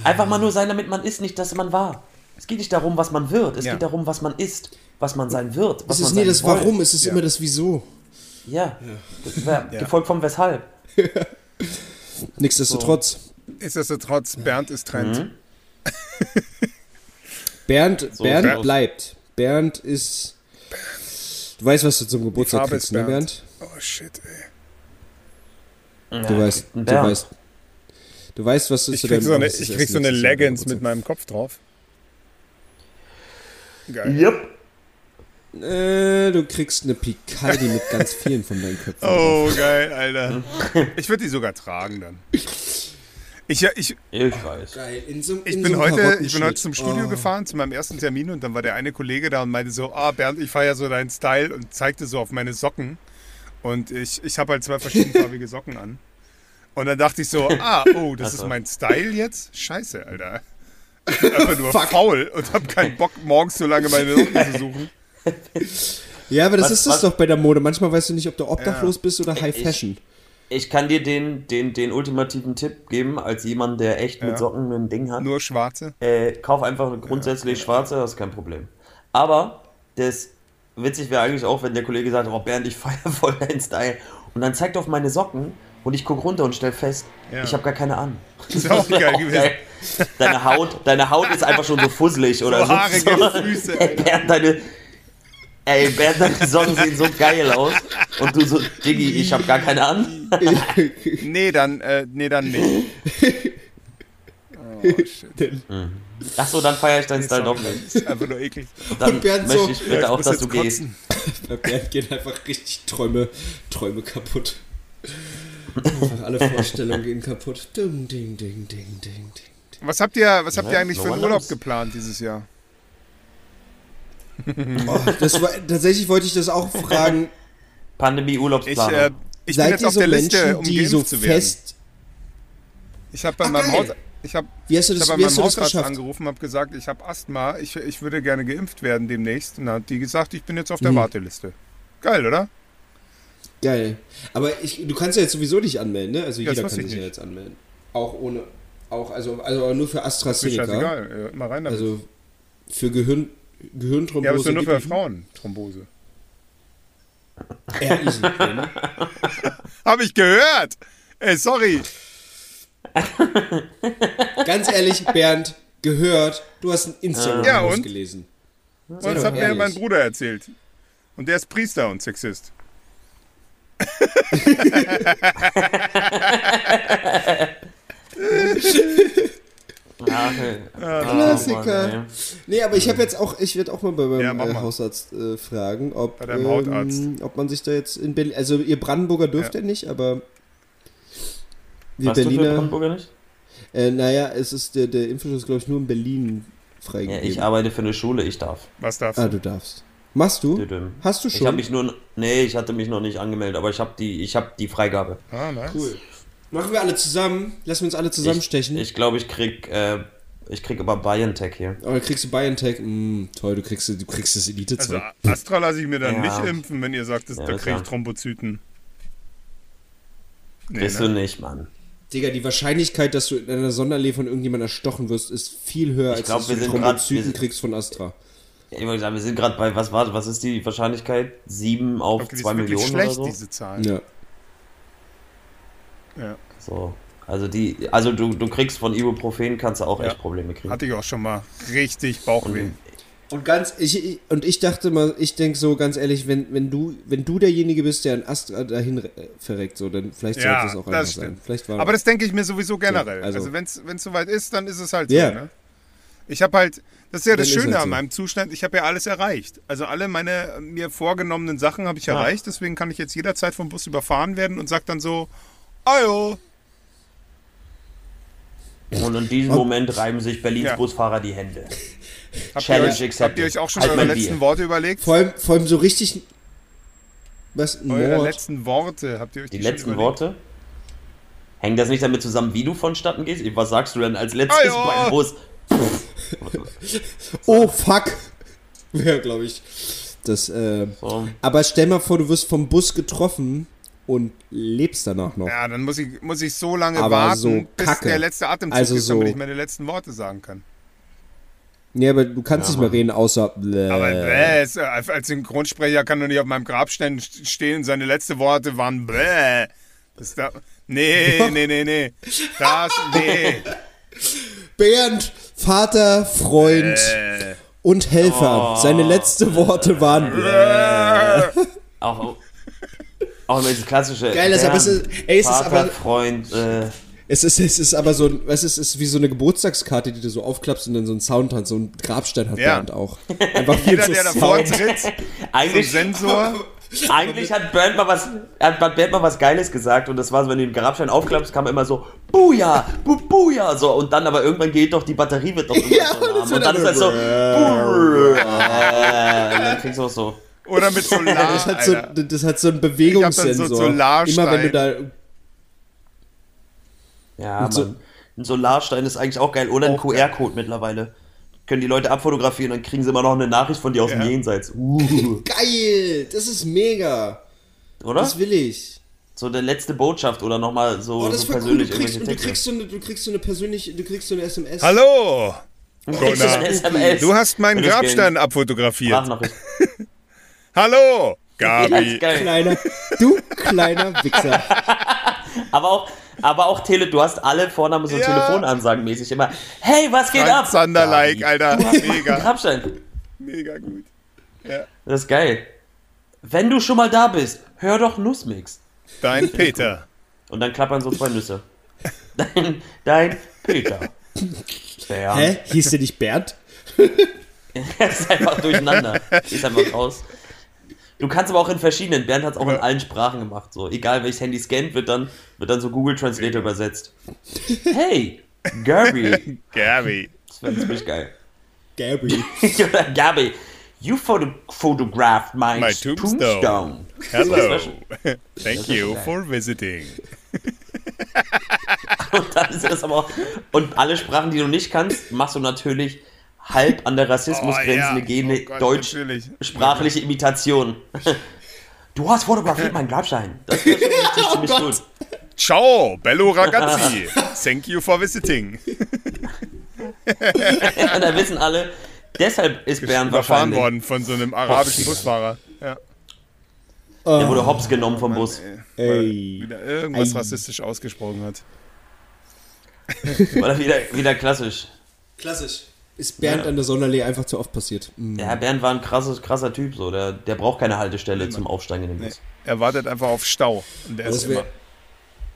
[SPEAKER 4] Einfach mal nur sein, damit man ist, nicht, dass man war. Es geht nicht darum, was man wird, es
[SPEAKER 2] Ja.
[SPEAKER 4] geht darum, was man ist, was man sein wird. Was
[SPEAKER 3] Es ist
[SPEAKER 4] man
[SPEAKER 3] nie
[SPEAKER 4] sein
[SPEAKER 3] das
[SPEAKER 4] soll.
[SPEAKER 3] Warum, es ist
[SPEAKER 2] Ja.
[SPEAKER 3] immer das Wieso.
[SPEAKER 4] Ja, Das wär gefolgt vom Weshalb. *laughs*
[SPEAKER 3] Nichtsdestotrotz.
[SPEAKER 2] Nichtsdestotrotz, Bernd ist Trend.
[SPEAKER 4] Mhm. *laughs*
[SPEAKER 3] Bernd,
[SPEAKER 4] So,
[SPEAKER 3] Bernd
[SPEAKER 4] Bernd.
[SPEAKER 3] bleibt. Bernd ist. Du weißt, was du zum Geburtstag kriegst,
[SPEAKER 2] ist
[SPEAKER 3] ne,
[SPEAKER 2] Bernd.
[SPEAKER 3] Bernd?
[SPEAKER 2] Oh, shit, ey.
[SPEAKER 3] Du weißt, du weißt. Du weißt, was du
[SPEAKER 2] Ich
[SPEAKER 3] zu
[SPEAKER 2] krieg
[SPEAKER 3] deinem
[SPEAKER 2] so eine, ich krieg so eine
[SPEAKER 3] Jahr
[SPEAKER 2] Leggings mit meinem Kopf drauf. Geil.
[SPEAKER 4] Yep.
[SPEAKER 3] Äh, du kriegst eine Picaldi mit ganz vielen von deinen Köpfen.
[SPEAKER 2] Oh, geil, Alter. *laughs* Ich würde die sogar tragen dann. *laughs* Ich, ja, ich,
[SPEAKER 4] Ich weiß.
[SPEAKER 3] Geil. In so,
[SPEAKER 2] ich,
[SPEAKER 3] in
[SPEAKER 2] bin
[SPEAKER 3] so
[SPEAKER 2] heute, ich bin heute zum Studio
[SPEAKER 3] Oh.
[SPEAKER 2] gefahren, zu meinem ersten Termin und dann war der eine Kollege da und meinte so, ah Bernd, ich feiere so deinen Style und zeigte so auf meine Socken. Und ich, ich habe halt zwei verschiedenfarbige Socken an. Und dann dachte ich so, ah, oh, das ist
[SPEAKER 4] so.
[SPEAKER 2] mein Style jetzt? Scheiße, Alter. Ich bin einfach nur faul und habe keinen Bock, morgens so lange meine Socken zu suchen.
[SPEAKER 3] Ja, aber das
[SPEAKER 4] Was-
[SPEAKER 3] ist es doch bei der Mode. Manchmal weißt du nicht, ob du obdachlos bist oder High
[SPEAKER 4] Ich-
[SPEAKER 3] Fashion.
[SPEAKER 4] Ich kann dir den, den, den ultimativen Tipp geben, als jemand, der echt
[SPEAKER 2] Ja.
[SPEAKER 4] mit Socken ein Ding hat.
[SPEAKER 2] Nur schwarze.
[SPEAKER 4] Äh, kauf einfach grundsätzlich schwarze, das ist kein Problem. Aber das witzig wäre eigentlich auch, wenn der Kollege sagt, oh Bernd, ich feiere voll deinen Style. Und dann zeigt er auf meine Socken und ich gucke runter und stell fest,
[SPEAKER 2] Ja.
[SPEAKER 4] ich habe gar keine an.
[SPEAKER 2] Das ist auch geil *laughs* gewesen.
[SPEAKER 4] geil. Deine Haut, deine Haut ist einfach schon so fusselig oder so.
[SPEAKER 2] haarige Füße,
[SPEAKER 4] Bernd, deine, ey, Bernd, deine Socken sehen so geil aus. Und du so, Diggi, ich habe gar keine an. *laughs*
[SPEAKER 2] Nee, dann, äh, nee, dann nicht. Oh, shit.
[SPEAKER 4] Achso, dann feiere ich deinen Style doch
[SPEAKER 2] das
[SPEAKER 4] nicht.
[SPEAKER 2] ist einfach nur eklig.
[SPEAKER 4] Dann
[SPEAKER 3] Und Bernd
[SPEAKER 4] möchte ich
[SPEAKER 2] Ja,
[SPEAKER 4] bitte
[SPEAKER 2] ich
[SPEAKER 4] auch, dass du gehst.
[SPEAKER 2] kotzen. *laughs*
[SPEAKER 3] Bei Bernd gehen einfach richtig Träume, Träume kaputt. Einfach alle *laughs* Vorstellungen gehen kaputt. Ding, ding, ding, ding, ding, ding.
[SPEAKER 2] Was habt ihr, was habt
[SPEAKER 4] Ja,
[SPEAKER 2] ihr eigentlich
[SPEAKER 4] so
[SPEAKER 2] für einen Urlaub
[SPEAKER 4] knows.
[SPEAKER 2] geplant dieses Jahr?
[SPEAKER 3] Oh, das war, tatsächlich wollte ich das auch *laughs* fragen.
[SPEAKER 2] Ich,
[SPEAKER 4] Pandemie-Urlaubsplanung.
[SPEAKER 2] äh, ich bin
[SPEAKER 3] Seid
[SPEAKER 2] jetzt
[SPEAKER 3] ihr
[SPEAKER 2] auf
[SPEAKER 3] so
[SPEAKER 2] der Liste,
[SPEAKER 3] Menschen,
[SPEAKER 2] um
[SPEAKER 3] die so
[SPEAKER 2] zu werden.
[SPEAKER 3] fest.
[SPEAKER 2] Ich habe bei
[SPEAKER 3] Ah,
[SPEAKER 2] meinem. Haus, ich habe ich hab bei
[SPEAKER 3] hast
[SPEAKER 2] meinem Hausarzt
[SPEAKER 3] geschafft?
[SPEAKER 2] angerufen, habe gesagt, ich habe Asthma, ich, ich würde gerne geimpft werden demnächst. Und dann hat die gesagt, ich bin jetzt auf der
[SPEAKER 3] Mhm.
[SPEAKER 2] Warteliste. Geil, oder?
[SPEAKER 3] Geil. Aber ich, du kannst ja jetzt sowieso dich anmelden, ne? Also
[SPEAKER 2] Ja,
[SPEAKER 3] jeder kann
[SPEAKER 2] ich
[SPEAKER 3] sich ja jetzt anmelden. Auch ohne. Auch, also, also nur für
[SPEAKER 2] Ist
[SPEAKER 3] AstraZeneca.
[SPEAKER 2] scheißegal. Ja, mal rein damit.
[SPEAKER 3] Also für Gehirn, Gehirnthrombose.
[SPEAKER 2] ja, aber ist doch nur für
[SPEAKER 3] es-
[SPEAKER 2] Frauen, Thrombose.
[SPEAKER 3] Easy. ja, ne? *laughs*
[SPEAKER 2] Habe ich gehört! Ey, sorry.
[SPEAKER 3] Ganz ehrlich, Bernd, gehört, du hast ein Instagram
[SPEAKER 2] Ja, und?
[SPEAKER 3] ausgelesen.
[SPEAKER 2] Und das hat mir mein Bruder erzählt. Und der ist Priester und Sexist. *laughs* *laughs*
[SPEAKER 4] Ja, okay. Ah,
[SPEAKER 3] Klassiker.
[SPEAKER 4] Mann,
[SPEAKER 3] Nee, aber ich habe jetzt auch, ich werde auch mal bei meinem
[SPEAKER 2] Ja,
[SPEAKER 3] äh. Hausarzt äh, fragen, ob,
[SPEAKER 2] Hautarzt.
[SPEAKER 3] ob man sich da jetzt in Berlin, also ihr Brandenburger dürft
[SPEAKER 2] Ja.
[SPEAKER 3] ihr nicht, aber wir
[SPEAKER 4] Was du für
[SPEAKER 3] Berliner,
[SPEAKER 4] Brandenburger nicht?
[SPEAKER 3] äh, naja, es ist der, der Impfschutz, glaube ich, nur in Berlin
[SPEAKER 4] Ja,
[SPEAKER 3] freigegeben.
[SPEAKER 4] ich arbeite für eine Schule, ich darf.
[SPEAKER 2] Was darfst
[SPEAKER 3] ah,
[SPEAKER 2] du?
[SPEAKER 3] du darfst. Machst du?
[SPEAKER 4] Düdüm.
[SPEAKER 3] Hast du
[SPEAKER 4] Ich
[SPEAKER 3] schon?
[SPEAKER 4] habe mich nur, nee, ich hatte mich noch nicht angemeldet, aber ich habe die, ich habe die Freigabe.
[SPEAKER 2] Ah, nice.
[SPEAKER 3] Cool. Machen wir alle zusammen. Lassen wir uns alle zusammenstechen.
[SPEAKER 4] Ich glaube, ich krieg, äh, ich krieg aber BioNTech hier.
[SPEAKER 3] Aber dann kriegst du BioNTech. Mm, toll, du kriegst, du kriegst das
[SPEAKER 2] Also
[SPEAKER 3] Elite-Zeug.
[SPEAKER 2] Astra lasse ich mir dann
[SPEAKER 4] Ja.
[SPEAKER 2] nicht impfen, wenn ihr sagt, dass,
[SPEAKER 4] Ja,
[SPEAKER 2] da kriege ich. Thrombozyten. Nee,
[SPEAKER 4] Bist
[SPEAKER 2] ne?
[SPEAKER 4] du nicht, Mann.
[SPEAKER 3] Digga, die Wahrscheinlichkeit, dass du in einer Sonderlee von irgendjemandem erstochen wirst, ist viel höher,
[SPEAKER 4] Ich
[SPEAKER 3] als
[SPEAKER 4] glaub,
[SPEAKER 3] dass
[SPEAKER 4] wir
[SPEAKER 3] du
[SPEAKER 4] sind grad-
[SPEAKER 3] Thrombozyten
[SPEAKER 4] wir sind-
[SPEAKER 3] kriegst von Astra.
[SPEAKER 4] Ja, ich wollte sagen, wir sind gerade bei, was war, was ist die Wahrscheinlichkeit? 7 auf
[SPEAKER 2] Okay, die
[SPEAKER 4] 2
[SPEAKER 2] ist wirklich
[SPEAKER 4] Millionen
[SPEAKER 2] schlecht,
[SPEAKER 4] oder so?
[SPEAKER 2] diese Zahl.
[SPEAKER 3] Ja.
[SPEAKER 2] Ja.
[SPEAKER 4] So. Also die, also du, du kriegst von Ibuprofen kannst du auch
[SPEAKER 2] Ja.
[SPEAKER 4] echt Probleme kriegen.
[SPEAKER 2] Hatte ich auch schon mal richtig Bauchweh.
[SPEAKER 3] Und ganz, ich, ich, und ich dachte mal, ich denke so ganz ehrlich, wenn, wenn du, wenn du derjenige bist, der ein Astra dahin äh, verreckt, so, dann vielleicht
[SPEAKER 2] Ja,
[SPEAKER 3] sollte es auch
[SPEAKER 2] stimmt.
[SPEAKER 3] sein. Vielleicht war
[SPEAKER 2] Aber das denke ich mir sowieso generell.
[SPEAKER 3] Ja,
[SPEAKER 2] also
[SPEAKER 3] also-
[SPEAKER 2] wenn es soweit ist, dann ist es halt
[SPEAKER 3] Ja.
[SPEAKER 2] so. Ne? Ich habe halt, das ist ja das
[SPEAKER 3] Dann
[SPEAKER 2] Schöne
[SPEAKER 3] halt
[SPEAKER 2] an
[SPEAKER 3] so.
[SPEAKER 2] meinem Zustand, ich habe ja alles erreicht. Also alle meine äh, mir vorgenommenen Sachen habe ich
[SPEAKER 4] Ja.
[SPEAKER 2] erreicht, deswegen kann ich jetzt jederzeit vom Bus überfahren werden und sag dann so, ajo,
[SPEAKER 4] Und in diesem Moment reiben sich Berlins
[SPEAKER 2] Ja.
[SPEAKER 4] Busfahrer die Hände. *laughs*
[SPEAKER 2] habt,
[SPEAKER 4] Challenge
[SPEAKER 2] ihr euch, habt
[SPEAKER 4] accepted.
[SPEAKER 2] ihr euch auch schon
[SPEAKER 4] Halt
[SPEAKER 2] eure letzten
[SPEAKER 4] Bier.
[SPEAKER 2] Worte überlegt?
[SPEAKER 3] vor allem, vor allem so richtig. Was?
[SPEAKER 2] Eure
[SPEAKER 3] Mord?
[SPEAKER 2] letzten Worte, habt ihr euch
[SPEAKER 4] Die
[SPEAKER 2] die
[SPEAKER 4] letzten? Worte? Hängt das nicht damit zusammen, wie du vonstatten gehst? Was sagst du denn als letztes
[SPEAKER 2] Ajo.
[SPEAKER 4] beim Bus? *laughs*
[SPEAKER 3] Oh, fuck! *laughs* Wäre, glaube ich. Das, äh,
[SPEAKER 4] So.
[SPEAKER 3] aber stell mal vor, du wirst vom Bus getroffen und lebst danach noch.
[SPEAKER 2] Ja, dann muss ich, muss ich so lange
[SPEAKER 3] Aber
[SPEAKER 2] warten,
[SPEAKER 3] so
[SPEAKER 2] bis
[SPEAKER 3] kacke.
[SPEAKER 2] der letzte Atemzug
[SPEAKER 3] Also
[SPEAKER 2] ist, damit
[SPEAKER 3] so-
[SPEAKER 2] ich meine letzten Worte sagen kann.
[SPEAKER 3] Nee, aber du kannst
[SPEAKER 4] Ja,
[SPEAKER 3] nicht mehr reden, außer. Bläh.
[SPEAKER 2] Aber es, äh, als Synchronsprecher kann doch nicht auf meinem Grabstein st- stehen. Seine letzten Worte waren bäh. Das da, nee, nee, nee, nee. Das, nee.
[SPEAKER 3] Bernd, Vater, Freund
[SPEAKER 2] Äh,
[SPEAKER 3] und Helfer.
[SPEAKER 4] Oh.
[SPEAKER 3] Seine letzten Worte waren.
[SPEAKER 2] äh,
[SPEAKER 4] Auch, auch immer dieses klassische.
[SPEAKER 3] Geil, das ist aber-
[SPEAKER 4] Bernd,
[SPEAKER 3] ey, es ist
[SPEAKER 4] Vater,
[SPEAKER 3] aber-
[SPEAKER 4] Freund, äh,
[SPEAKER 3] Es ist, es ist aber so, es ist wie so eine Geburtstagskarte, die du so aufklappst und dann so einen Sound hat. So ein Grabstein hat
[SPEAKER 2] Ja.
[SPEAKER 3] Bernd auch. Einfach viel
[SPEAKER 2] jeder,
[SPEAKER 3] zu
[SPEAKER 2] der davor
[SPEAKER 3] Sound.
[SPEAKER 2] tritt, *laughs* so ein
[SPEAKER 4] eigentlich,
[SPEAKER 2] Sensor. *laughs*
[SPEAKER 4] eigentlich hat Bernd mal was, hat Bernd mal was Geiles gesagt und das war so, wenn du den Grabstein aufklappst, kam immer so, Buja, bu, Buja, so und dann aber irgendwann geht doch, die Batterie wird doch *laughs*
[SPEAKER 3] Ja,
[SPEAKER 4] so
[SPEAKER 3] und es
[SPEAKER 4] und
[SPEAKER 3] wird
[SPEAKER 4] dann ist
[SPEAKER 3] dann
[SPEAKER 4] das so,
[SPEAKER 3] so-
[SPEAKER 4] Buja, und dann kriegst du auch so,
[SPEAKER 2] Oder mit Solar.
[SPEAKER 3] Das hat, so, das hat so einen
[SPEAKER 2] Ich hab dann
[SPEAKER 3] Bewegungssensor.
[SPEAKER 2] so Solarstein.
[SPEAKER 3] Immer wenn du da.
[SPEAKER 4] ja,
[SPEAKER 3] so-
[SPEAKER 4] Mann, ein Solarstein ist eigentlich auch geil oder ein
[SPEAKER 2] Auch geil.
[SPEAKER 4] QR-Code mittlerweile. Können die Leute abfotografieren, dann kriegen sie immer noch eine Nachricht von dir aus dem
[SPEAKER 2] Ja.
[SPEAKER 4] Jenseits. Uh, *laughs*
[SPEAKER 3] Geil! Das ist mega!
[SPEAKER 4] oder?
[SPEAKER 3] Das will ich.
[SPEAKER 4] So der letzte Botschaft oder nochmal so,
[SPEAKER 3] Oh, das
[SPEAKER 4] so
[SPEAKER 3] war cool. Du
[SPEAKER 4] persönlich
[SPEAKER 3] kriegst, und du kriegst, so eine, du kriegst so eine persönliche, du kriegst so eine SMS.
[SPEAKER 2] Hallo!
[SPEAKER 4] Du eine?
[SPEAKER 2] Du hast meinen Grabstein abfotografiert.
[SPEAKER 4] Sprachnachricht. *laughs*
[SPEAKER 2] Hallo!
[SPEAKER 4] Ja,
[SPEAKER 2] Gabi.
[SPEAKER 3] Kleiner, du kleiner Wichser. *laughs*
[SPEAKER 4] Aber auch, aber auch Tele, du hast alle Vornamen so
[SPEAKER 2] Ja.
[SPEAKER 4] Telefonansagen mäßig immer. Hey, was geht
[SPEAKER 2] Frank
[SPEAKER 4] ab?
[SPEAKER 2] Zander-like,
[SPEAKER 4] Gabi,
[SPEAKER 2] Alter. Mega.
[SPEAKER 4] Grabstein.
[SPEAKER 2] Mega gut.
[SPEAKER 4] Das ist geil. Wenn du schon mal da bist, hör doch Nussmix.
[SPEAKER 2] Dein Peter.
[SPEAKER 4] Und dann klappern so zwei Nüsse. *laughs* Dein, dein Peter. Ja.
[SPEAKER 3] Hä? Hieß der nicht Bernd?
[SPEAKER 4] Das *laughs* ist einfach durcheinander. Ist einfach raus. Du kannst aber auch in verschiedenen. Bernd hat es auch in allen Sprachen gemacht. So, egal welches Handy scannt, wird dann, wird dann so Google Translator übersetzt. Hey, Gabi. *laughs*
[SPEAKER 2] Gabi.
[SPEAKER 4] Das wäre ziemlich geil.
[SPEAKER 3] Gabby.
[SPEAKER 4] Oder *laughs* Gabi, you photo photographed my,
[SPEAKER 2] My tombstone.
[SPEAKER 4] tombstone.
[SPEAKER 2] Hello. *laughs* Thank you for visiting.
[SPEAKER 4] Und dann ist das aber auch, und alle Sprachen, die du nicht kannst, machst du natürlich halb an der Rassismusgrenze
[SPEAKER 2] Oh, ja.
[SPEAKER 4] gehende
[SPEAKER 2] Oh Gott,
[SPEAKER 4] deutsch
[SPEAKER 2] natürlich.
[SPEAKER 4] sprachliche Imitation. *laughs* Du hast fotografiert meinen Grabstein. Das ist schon richtig *laughs*
[SPEAKER 2] Oh
[SPEAKER 4] ziemlich gut.
[SPEAKER 2] Ciao, bello ragazzi. Thank you for visiting.
[SPEAKER 4] Und *laughs* da wissen alle, deshalb ist Bernd
[SPEAKER 2] Überfahren
[SPEAKER 4] wahrscheinlich.
[SPEAKER 2] worden von so einem arabischen Busfahrer. Ja.
[SPEAKER 4] Der wurde hops genommen vom Bus.
[SPEAKER 3] Ey.
[SPEAKER 2] Wieder irgendwas
[SPEAKER 3] Ei.
[SPEAKER 2] rassistisch ausgesprochen hat.
[SPEAKER 4] Oder wieder, wieder klassisch.
[SPEAKER 3] Klassisch. Ist Bernd an der Sonderlee einfach zu oft passiert. Mhm.
[SPEAKER 4] Ja, Bernd war ein krasses, krasser Typ. So. Der, der braucht keine Haltestelle zum Aufsteigen in den Bus.
[SPEAKER 2] Er wartet einfach auf Stau. Und der ist
[SPEAKER 3] wär-
[SPEAKER 2] immer.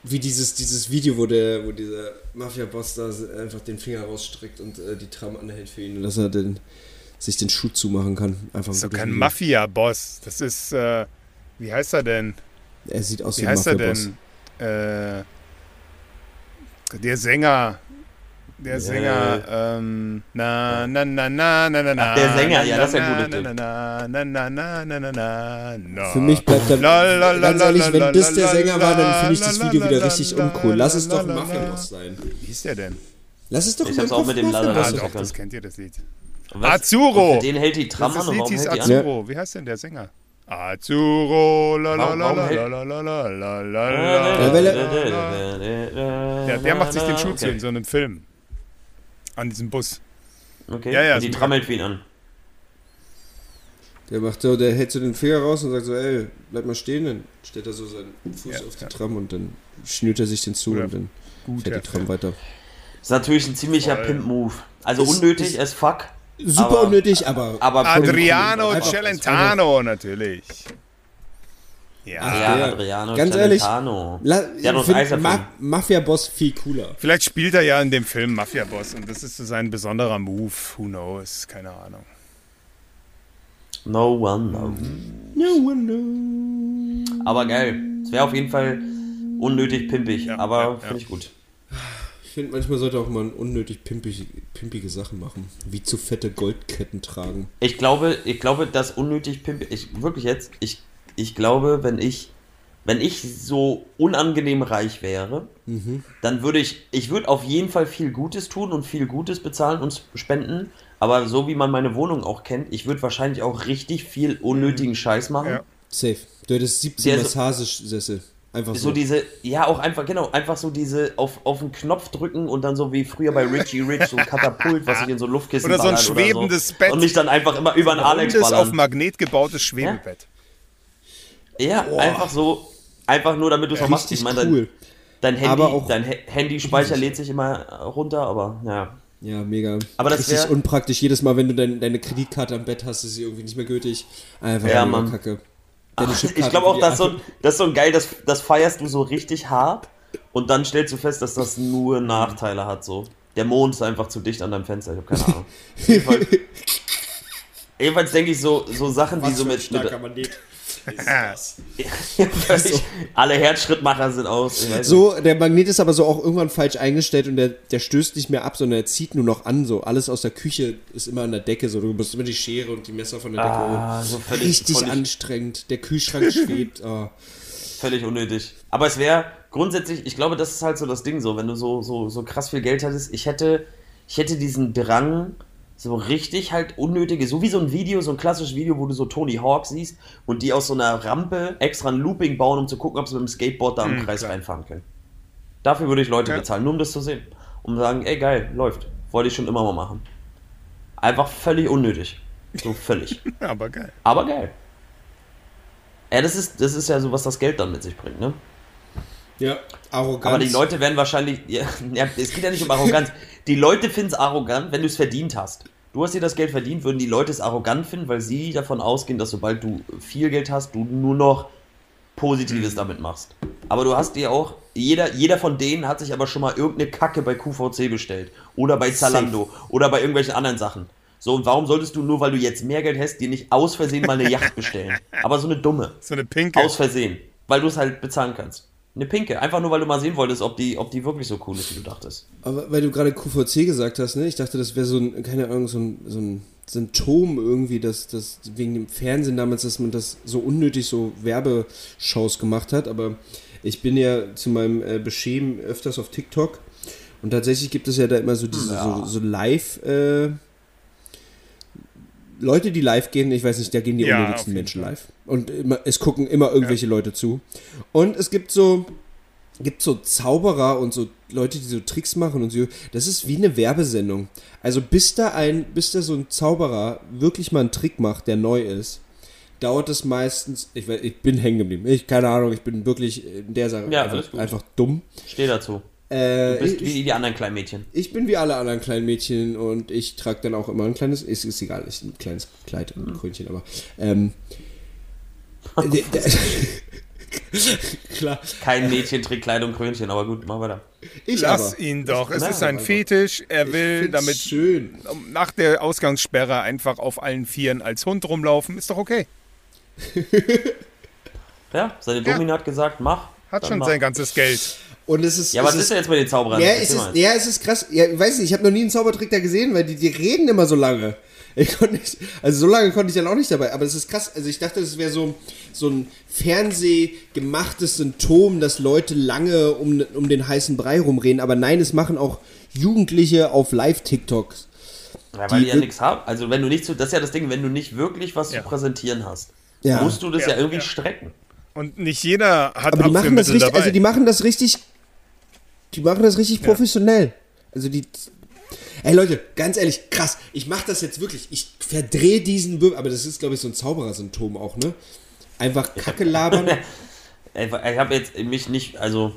[SPEAKER 3] Wie dieses, dieses Video, wo der, wo dieser Mafia-Boss da einfach den Finger rausstreckt und äh, die Tram anhält für ihn, dass er den, sich den Schuh zumachen kann. Einfach
[SPEAKER 2] Das ist doch kein. Mafia-Boss. Das ist, äh, wie heißt er denn?
[SPEAKER 3] Er sieht aus
[SPEAKER 2] Wie
[SPEAKER 3] wie ein
[SPEAKER 2] heißt er
[SPEAKER 3] Mafia-Boss.
[SPEAKER 2] denn? Äh, der Sänger. Der Sänger, ähm, na, na, na, na, na, na, na.
[SPEAKER 4] Ach, der Sänger,
[SPEAKER 2] na,
[SPEAKER 4] ja, das ist ein
[SPEAKER 2] na,
[SPEAKER 4] guter
[SPEAKER 2] na,
[SPEAKER 4] Typ.
[SPEAKER 2] Na, na, na, na, na, na, na, na.
[SPEAKER 3] Für mich bleibt dann,
[SPEAKER 2] La,
[SPEAKER 3] ganz ehrlich, wenn das der Sänger war, dann finde ich das Video wieder richtig uncool. Lass es doch ein. Mafia-Boss sein.
[SPEAKER 2] Wie hieß der denn?
[SPEAKER 3] Lass es doch
[SPEAKER 4] Ich
[SPEAKER 3] mein
[SPEAKER 4] hab's auch mit dem
[SPEAKER 3] Mafia-Boss
[SPEAKER 2] Ah,
[SPEAKER 3] sein.
[SPEAKER 2] doch, das kennt ihr, das Lied. Azuro.
[SPEAKER 4] Den hält die Tram an und warum hält die an?
[SPEAKER 2] Azuro. Wie heißt denn der Sänger? Azuro, la la la la
[SPEAKER 4] hält-
[SPEAKER 2] la la la la la
[SPEAKER 3] Ja,
[SPEAKER 2] la
[SPEAKER 3] weil
[SPEAKER 2] la.
[SPEAKER 4] Der,
[SPEAKER 2] macht sich den Schuh zu in so einem Film. An diesem Bus.
[SPEAKER 4] Okay.
[SPEAKER 2] Ja, ja,
[SPEAKER 4] und die
[SPEAKER 2] ist
[SPEAKER 4] Tram hält für ihn an.
[SPEAKER 3] Der macht so, der hält so den Finger raus und sagt so, ey, bleib mal stehen, dann stellt er so seinen Fuß
[SPEAKER 2] Ja,
[SPEAKER 3] auf die
[SPEAKER 2] ja.
[SPEAKER 3] Tram und dann schnürt er sich den zu
[SPEAKER 2] Guter-
[SPEAKER 3] und dann
[SPEAKER 2] guter
[SPEAKER 3] fährt die Tram weiter.
[SPEAKER 4] Ist natürlich ein ziemlicher. Pimp-Move. Also
[SPEAKER 3] Ist-
[SPEAKER 4] unnötig
[SPEAKER 3] ist-
[SPEAKER 4] as fuck.
[SPEAKER 3] Super
[SPEAKER 4] Aber-
[SPEAKER 3] unnötig, aber,
[SPEAKER 4] Aber
[SPEAKER 2] Adriano Celentano, natürlich. Ja,
[SPEAKER 3] Ach,
[SPEAKER 4] Ja, Adriano
[SPEAKER 3] ganz ehrlich,
[SPEAKER 4] Celentano.
[SPEAKER 3] La find
[SPEAKER 4] Eis erfunden.
[SPEAKER 3] Ma Mafia-Boss viel cooler.
[SPEAKER 2] vielleicht spielt er ja in dem Film Mafia-Boss und das ist so sein besonderer Move. Who knows? Keine Ahnung.
[SPEAKER 4] No one knows.
[SPEAKER 3] No one knows.
[SPEAKER 4] Aber geil. Es wäre auf jeden Fall unnötig pimpig,
[SPEAKER 2] Ja,
[SPEAKER 4] aber
[SPEAKER 2] ja, ja.
[SPEAKER 4] finde ich gut.
[SPEAKER 3] Ich finde, manchmal sollte auch man unnötig pimpig, pimpige Sachen machen. Wie zu fette Goldketten tragen.
[SPEAKER 4] Ich glaube, ich glaube, dass unnötig pimpig, ich, wirklich jetzt, ich, ich glaube, wenn ich, wenn ich so unangenehm reich wäre, dann würde ich, ich würde auf jeden Fall viel Gutes tun und viel Gutes bezahlen und spenden, aber so wie man meine Wohnung auch kennt, ich würde wahrscheinlich auch richtig viel unnötigen Scheiß machen.
[SPEAKER 2] Ja.
[SPEAKER 3] Safe. Du hättest 17
[SPEAKER 4] Der so-
[SPEAKER 3] Massagesessel. Einfach so.
[SPEAKER 4] So diese, ja, auch einfach, genau, einfach so diese auf, auf den Knopf drücken und dann so wie früher bei Richie Rich, so ein Katapult, was ich in so Luftkissen
[SPEAKER 2] Oder so ein schwebendes
[SPEAKER 4] so.
[SPEAKER 2] Bett.
[SPEAKER 4] Und mich dann einfach immer über einen Alex
[SPEAKER 2] Rundes, auf
[SPEAKER 4] ballern.
[SPEAKER 2] Magnet gebautes Schwebebett.
[SPEAKER 4] Ja, einfach so, einfach nur damit du es noch machst. Ich meine,
[SPEAKER 3] cool.
[SPEAKER 4] dein, dein Handy,
[SPEAKER 3] auch-
[SPEAKER 4] dein He- Handyspeicher *laughs* lädt sich immer runter, aber ja.
[SPEAKER 3] Ja, mega.
[SPEAKER 4] Aber das wär-
[SPEAKER 3] unpraktisch. Jedes Mal, wenn du dein, deine Kreditkarte am Bett hast, ist sie irgendwie nicht mehr gültig. Einfach
[SPEAKER 4] Ja, Mann.
[SPEAKER 3] Kacke. Deine
[SPEAKER 4] Ich glaube auch,
[SPEAKER 3] für die
[SPEAKER 4] das ist, so, das ist so ein geil, das, das feierst du so richtig hart und dann stellst du fest, dass das nur Nachteile hat. So. Der Mond ist einfach zu dicht an deinem Fenster, ich habe keine Ahnung. *laughs* Jedenfalls, jedenfalls denke ich so, so Sachen, die so mit, mit *laughs*
[SPEAKER 3] Magnet.
[SPEAKER 4] völlig, *laughs* alle Herzschrittmacher sind aus.
[SPEAKER 3] So, der Magnet ist aber so auch irgendwann falsch eingestellt und der, der stößt nicht mehr ab, sondern er zieht nur noch an. So alles aus der Küche ist immer an der Decke. So, du musst immer die Schere und die Messer von der Decke holen.
[SPEAKER 4] Ah, so völlig,
[SPEAKER 3] Richtig
[SPEAKER 4] völlig,
[SPEAKER 3] anstrengend. Der Kühlschrank *laughs* schwebt. Oh.
[SPEAKER 4] völlig unnötig. Aber es wäre grundsätzlich, ich glaube, das ist halt so das Ding so, wenn du so, so, so krass viel Geld hättest, ich hätte, ich hätte diesen Drang, so richtig halt unnötige, so wie so ein Video, so ein klassisches Video, wo du so Tony Hawk siehst und die aus so einer Rampe extra ein Looping bauen, um zu gucken, ob sie mit dem Skateboard da im
[SPEAKER 2] Mhm,
[SPEAKER 4] Kreis
[SPEAKER 2] klar.
[SPEAKER 4] reinfahren können. Dafür würde ich Leute
[SPEAKER 2] Ja.
[SPEAKER 4] bezahlen, nur um das zu sehen. Um zu sagen, ey geil, läuft. Wollte ich schon immer mal machen. Einfach völlig unnötig. So völlig. *laughs*
[SPEAKER 2] Aber geil.
[SPEAKER 4] Aber geil. Ja, das ist, das ist ja so, was das Geld dann mit sich bringt, ne?
[SPEAKER 3] Ja, Arroganz.
[SPEAKER 4] Aber die Leute werden wahrscheinlich. *laughs* Ja, es geht ja nicht um Arroganz. Die Leute finden es arrogant, wenn du es verdient hast. Du hast dir das Geld verdient, würden die Leute es arrogant finden, weil sie davon ausgehen, dass sobald du viel Geld hast, du nur noch Positives damit machst. Aber du hast dir auch, jeder, jeder von denen hat sich aber schon mal irgendeine Kacke bei QVC bestellt. Oder bei Zalando. Oder bei irgendwelchen anderen Sachen. So, und warum solltest du nur, weil du jetzt mehr Geld hast, dir nicht aus Versehen mal eine Yacht bestellen? *laughs* Aber so eine dumme.
[SPEAKER 2] So eine pinke.
[SPEAKER 4] Aus Versehen. Weil du es halt bezahlen kannst. Eine pinke. Einfach nur, weil du mal sehen wolltest, ob die, ob die wirklich so cool ist, wie du dachtest.
[SPEAKER 3] Aber weil du gerade QVC gesagt hast, ne? Ich dachte, das wäre so ein, keine Ahnung, so ein, so ein Symptom irgendwie, dass das wegen dem Fernsehen damals, dass man das so unnötig so Werbeshows gemacht hat. Aber ich bin ja zu meinem äh, Beschämen öfters auf TikTok und tatsächlich gibt es ja da immer so diese so, so Live. Äh, Leute, die live gehen, ich weiß nicht, da gehen die
[SPEAKER 2] Ja,
[SPEAKER 3] unnötigsten Menschen live. Und immer, es gucken immer irgendwelche Leute zu. Und es gibt so, gibt so Zauberer und so Leute, die so Tricks machen und so. Das ist wie eine Werbesendung. Also bis da ein, bis da so ein Zauberer wirklich mal einen Trick macht, der neu ist, dauert es meistens. Ich, weiß- ich bin hängen geblieben. Ich keine Ahnung. Ich bin wirklich in der Sache
[SPEAKER 4] Ja,
[SPEAKER 3] einfach, einfach dumm.
[SPEAKER 4] Steh dazu.
[SPEAKER 3] Äh,
[SPEAKER 4] Du bist
[SPEAKER 3] ich,
[SPEAKER 4] wie die anderen kleinen Mädchen.
[SPEAKER 3] ich bin wie alle anderen kleinen Mädchen und ich trage dann auch immer ein kleines, ist, ist egal, ist ein kleines Kleid und ein Krönchen, aber ähm, *laughs* *laughs* klar,
[SPEAKER 4] Kein Mädchen trägt Kleidung, Krönchen, aber gut, mach weiter.
[SPEAKER 3] ich
[SPEAKER 2] Lass
[SPEAKER 3] aber.
[SPEAKER 2] ihn doch. Es
[SPEAKER 4] Nein,
[SPEAKER 2] ist ein Fetisch. Er will damit
[SPEAKER 3] schön.
[SPEAKER 2] nach der Ausgangssperre einfach auf allen Vieren als Hund rumlaufen. Ist doch okay. *laughs*
[SPEAKER 4] Ja, seine Domina hat gesagt, mach.
[SPEAKER 2] Hat schon
[SPEAKER 4] mach.
[SPEAKER 2] sein ganzes Geld.
[SPEAKER 3] Und es ist.
[SPEAKER 4] Ja,
[SPEAKER 3] es
[SPEAKER 4] was ist denn jetzt mit den Zauberern?
[SPEAKER 3] Ja, es ist, ja, es ist krass. Ja, ich weiß nicht, ich habe noch nie einen Zaubertrick da gesehen, weil die, die reden immer so lange. Ich konnte nicht, also so lange konnte ich dann auch nicht dabei. Aber es ist krass. Also ich dachte, das wäre so, so ein fernsehgemachtes Symptom, dass Leute lange um, um den heißen Brei rumreden. Aber nein, es machen auch Jugendliche auf Live-TikToks.
[SPEAKER 4] Ja, weil die,
[SPEAKER 3] die
[SPEAKER 4] ja nichts haben. Also wenn du nicht zu, das ist ja das Ding, wenn du nicht wirklich was
[SPEAKER 2] Ja.
[SPEAKER 4] zu präsentieren hast,
[SPEAKER 3] Ja.
[SPEAKER 4] musst du das ja,
[SPEAKER 2] Ja,
[SPEAKER 4] irgendwie
[SPEAKER 2] ja.
[SPEAKER 4] strecken.
[SPEAKER 2] Und nicht jeder hat
[SPEAKER 3] Aber die machen das richtig,
[SPEAKER 2] dabei.
[SPEAKER 3] also die machen das richtig, die machen das richtig professionell. Also die, Ey Leute, ganz ehrlich, krass. Ich mach das jetzt wirklich. Ich verdrehe diesen Würfel. Aber das ist, glaube ich, so ein Zauberer-Symptom auch, ne? Einfach Kacke labern. *laughs*
[SPEAKER 4] Ich habe jetzt mich nicht, also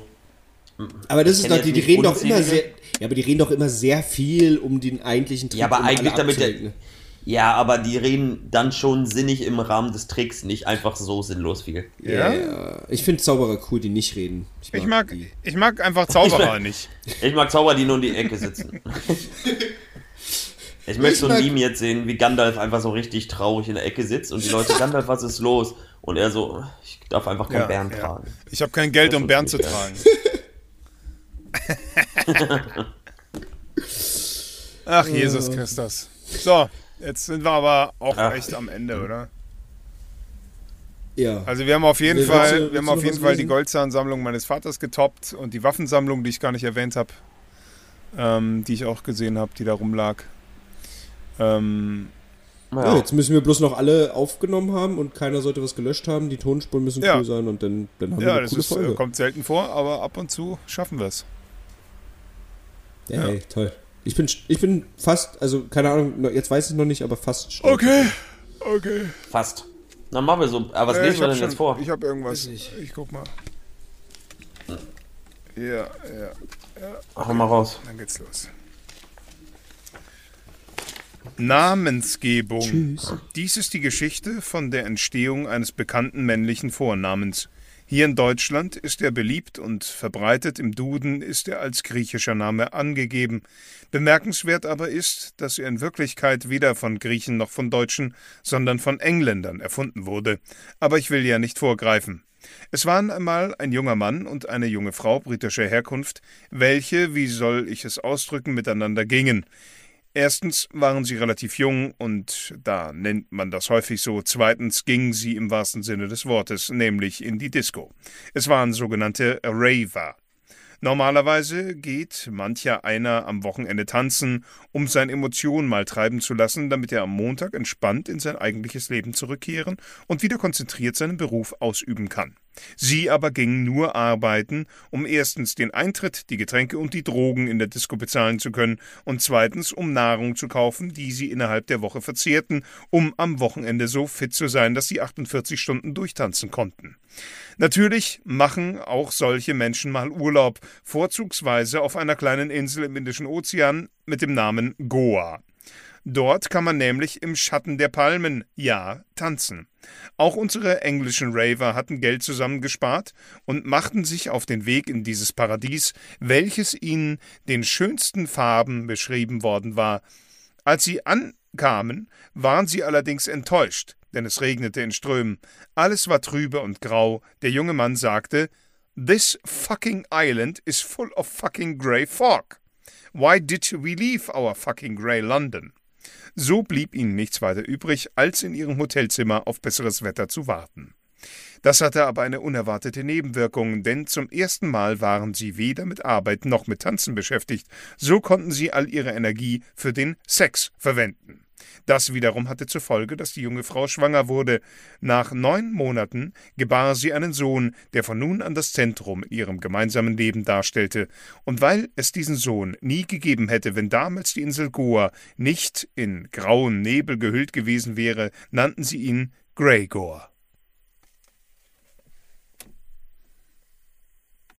[SPEAKER 3] Aber das ist doch, die, die reden doch immer sehr. Ja, aber die reden doch immer sehr viel um den eigentlichen Trick.
[SPEAKER 4] Ja, aber
[SPEAKER 3] um
[SPEAKER 4] eigentlich damit der,
[SPEAKER 3] ne?
[SPEAKER 4] Ja, aber die reden dann schon sinnig im Rahmen des Tricks, nicht einfach so sinnlos viel.
[SPEAKER 2] Ja?
[SPEAKER 3] Ja, ich finde Zauberer cool, die nicht reden.
[SPEAKER 2] Ich mag,
[SPEAKER 3] die.
[SPEAKER 2] ich mag einfach Zauberer *laughs* nicht.
[SPEAKER 4] Ich mag Zauber, die nur in die Ecke sitzen. *laughs* Ich möchte so ein
[SPEAKER 3] mag-
[SPEAKER 4] Meme jetzt sehen, wie Gandalf einfach so richtig traurig in der Ecke sitzt und die Leute, *laughs* Gandalf, was ist los? Und er so, ich darf einfach keinen
[SPEAKER 2] Ja,
[SPEAKER 4] Bären
[SPEAKER 2] ja.
[SPEAKER 4] tragen.
[SPEAKER 2] Ich habe kein Geld, um Bären zu tragen. Ach, Jesus Christus. So, jetzt sind wir aber auch
[SPEAKER 4] Ach.
[SPEAKER 2] echt am Ende, oder?
[SPEAKER 3] Ja.
[SPEAKER 2] Also wir haben auf jeden
[SPEAKER 3] Willst
[SPEAKER 2] Fall,
[SPEAKER 3] du-
[SPEAKER 2] wir haben auf jeden Fall die? Goldzahnsammlung meines Vaters getoppt und die Waffensammlung, die ich gar nicht erwähnt habe, ähm, die ich auch gesehen habe, die da rumlag. Ähm,
[SPEAKER 3] Ja,
[SPEAKER 4] Ja.
[SPEAKER 3] jetzt müssen wir bloß noch alle aufgenommen haben und keiner sollte was gelöscht haben. Die Tonspuren müssen
[SPEAKER 2] Ja.
[SPEAKER 3] cool sein und dann, dann haben wir
[SPEAKER 2] ja,
[SPEAKER 3] eine
[SPEAKER 2] das
[SPEAKER 3] coole
[SPEAKER 2] ist, äh,
[SPEAKER 3] Folge.
[SPEAKER 2] kommt selten vor, aber ab und zu schaffen wir es.
[SPEAKER 3] Ey, toll. Ich bin, ich bin fast, also keine Ahnung, jetzt weiß ich noch nicht, aber fast stolz.
[SPEAKER 2] Okay, okay.
[SPEAKER 4] Fast. Dann machen wir so. Aber was
[SPEAKER 2] Äh,
[SPEAKER 4] lesen
[SPEAKER 2] ich
[SPEAKER 4] wir denn
[SPEAKER 2] schon-
[SPEAKER 4] jetzt vor?
[SPEAKER 2] Ich habe irgendwas.
[SPEAKER 3] Nicht.
[SPEAKER 2] Ich guck mal. Ja, ja,
[SPEAKER 4] Hau mal raus.
[SPEAKER 2] dann geht's los. Namensgebung.
[SPEAKER 3] Tschüss.
[SPEAKER 2] Dies ist die Geschichte von der Entstehung eines bekannten männlichen Vornamens. Hier in Deutschland ist er beliebt und verbreitet, im Duden ist er als griechischer Name angegeben. Bemerkenswert aber ist, dass er in Wirklichkeit weder von Griechen noch von Deutschen, sondern von Engländern erfunden wurde. Aber ich will ja nicht vorgreifen. Es waren einmal ein junger Mann und eine junge Frau britischer Herkunft, welche, wie soll ich es ausdrücken, miteinander gingen. Erstens waren sie relativ jung und da nennt man das häufig so. Zweitens gingen sie im wahrsten Sinne des Wortes, nämlich in die Disco. Es waren sogenannte Raver. Normalerweise geht mancher einer am Wochenende tanzen, um seine Emotionen mal treiben zu lassen, damit er am Montag entspannt in sein eigentliches Leben zurückkehren und wieder konzentriert seinen Beruf ausüben kann. Sie aber gingen nur arbeiten, um erstens den Eintritt, die Getränke und die Drogen in der Disco bezahlen zu können und zweitens um Nahrung zu kaufen, die sie innerhalb der Woche verzehrten, um am Wochenende so fit zu sein, dass sie 48 Stunden durchtanzen konnten. Natürlich machen auch solche Menschen mal Urlaub, vorzugsweise auf einer kleinen Insel im Indischen Ozean mit dem Namen Goa. Dort kann man nämlich im Schatten der Palmen, ja, tanzen. Auch unsere englischen Raver hatten Geld zusammengespart und machten sich auf den Weg in dieses Paradies, welches ihnen den schönsten Farben beschrieben worden war. Als sie ankamen, waren sie allerdings enttäuscht, denn es regnete in Strömen. Alles war trübe und grau. Der junge Mann sagte, This fucking island is full of fucking grey fog. Why did we leave our fucking grey London? So blieb ihnen nichts weiter übrig, als in ihrem Hotelzimmer auf besseres Wetter zu warten. Das hatte aber eine unerwartete Nebenwirkung, denn zum ersten Mal waren sie weder mit Arbeit noch mit Tanzen beschäftigt, so konnten sie all ihre Energie für den Sex verwenden. Das wiederum hatte zur Folge, dass die junge Frau schwanger wurde. Nach neun Monaten gebar sie einen Sohn, der von nun an das Zentrum in ihrem gemeinsamen Leben darstellte. Und weil es diesen Sohn nie gegeben hätte, wenn damals die Insel Goa nicht in grauen Nebel gehüllt gewesen wäre, nannten sie ihn Greygor.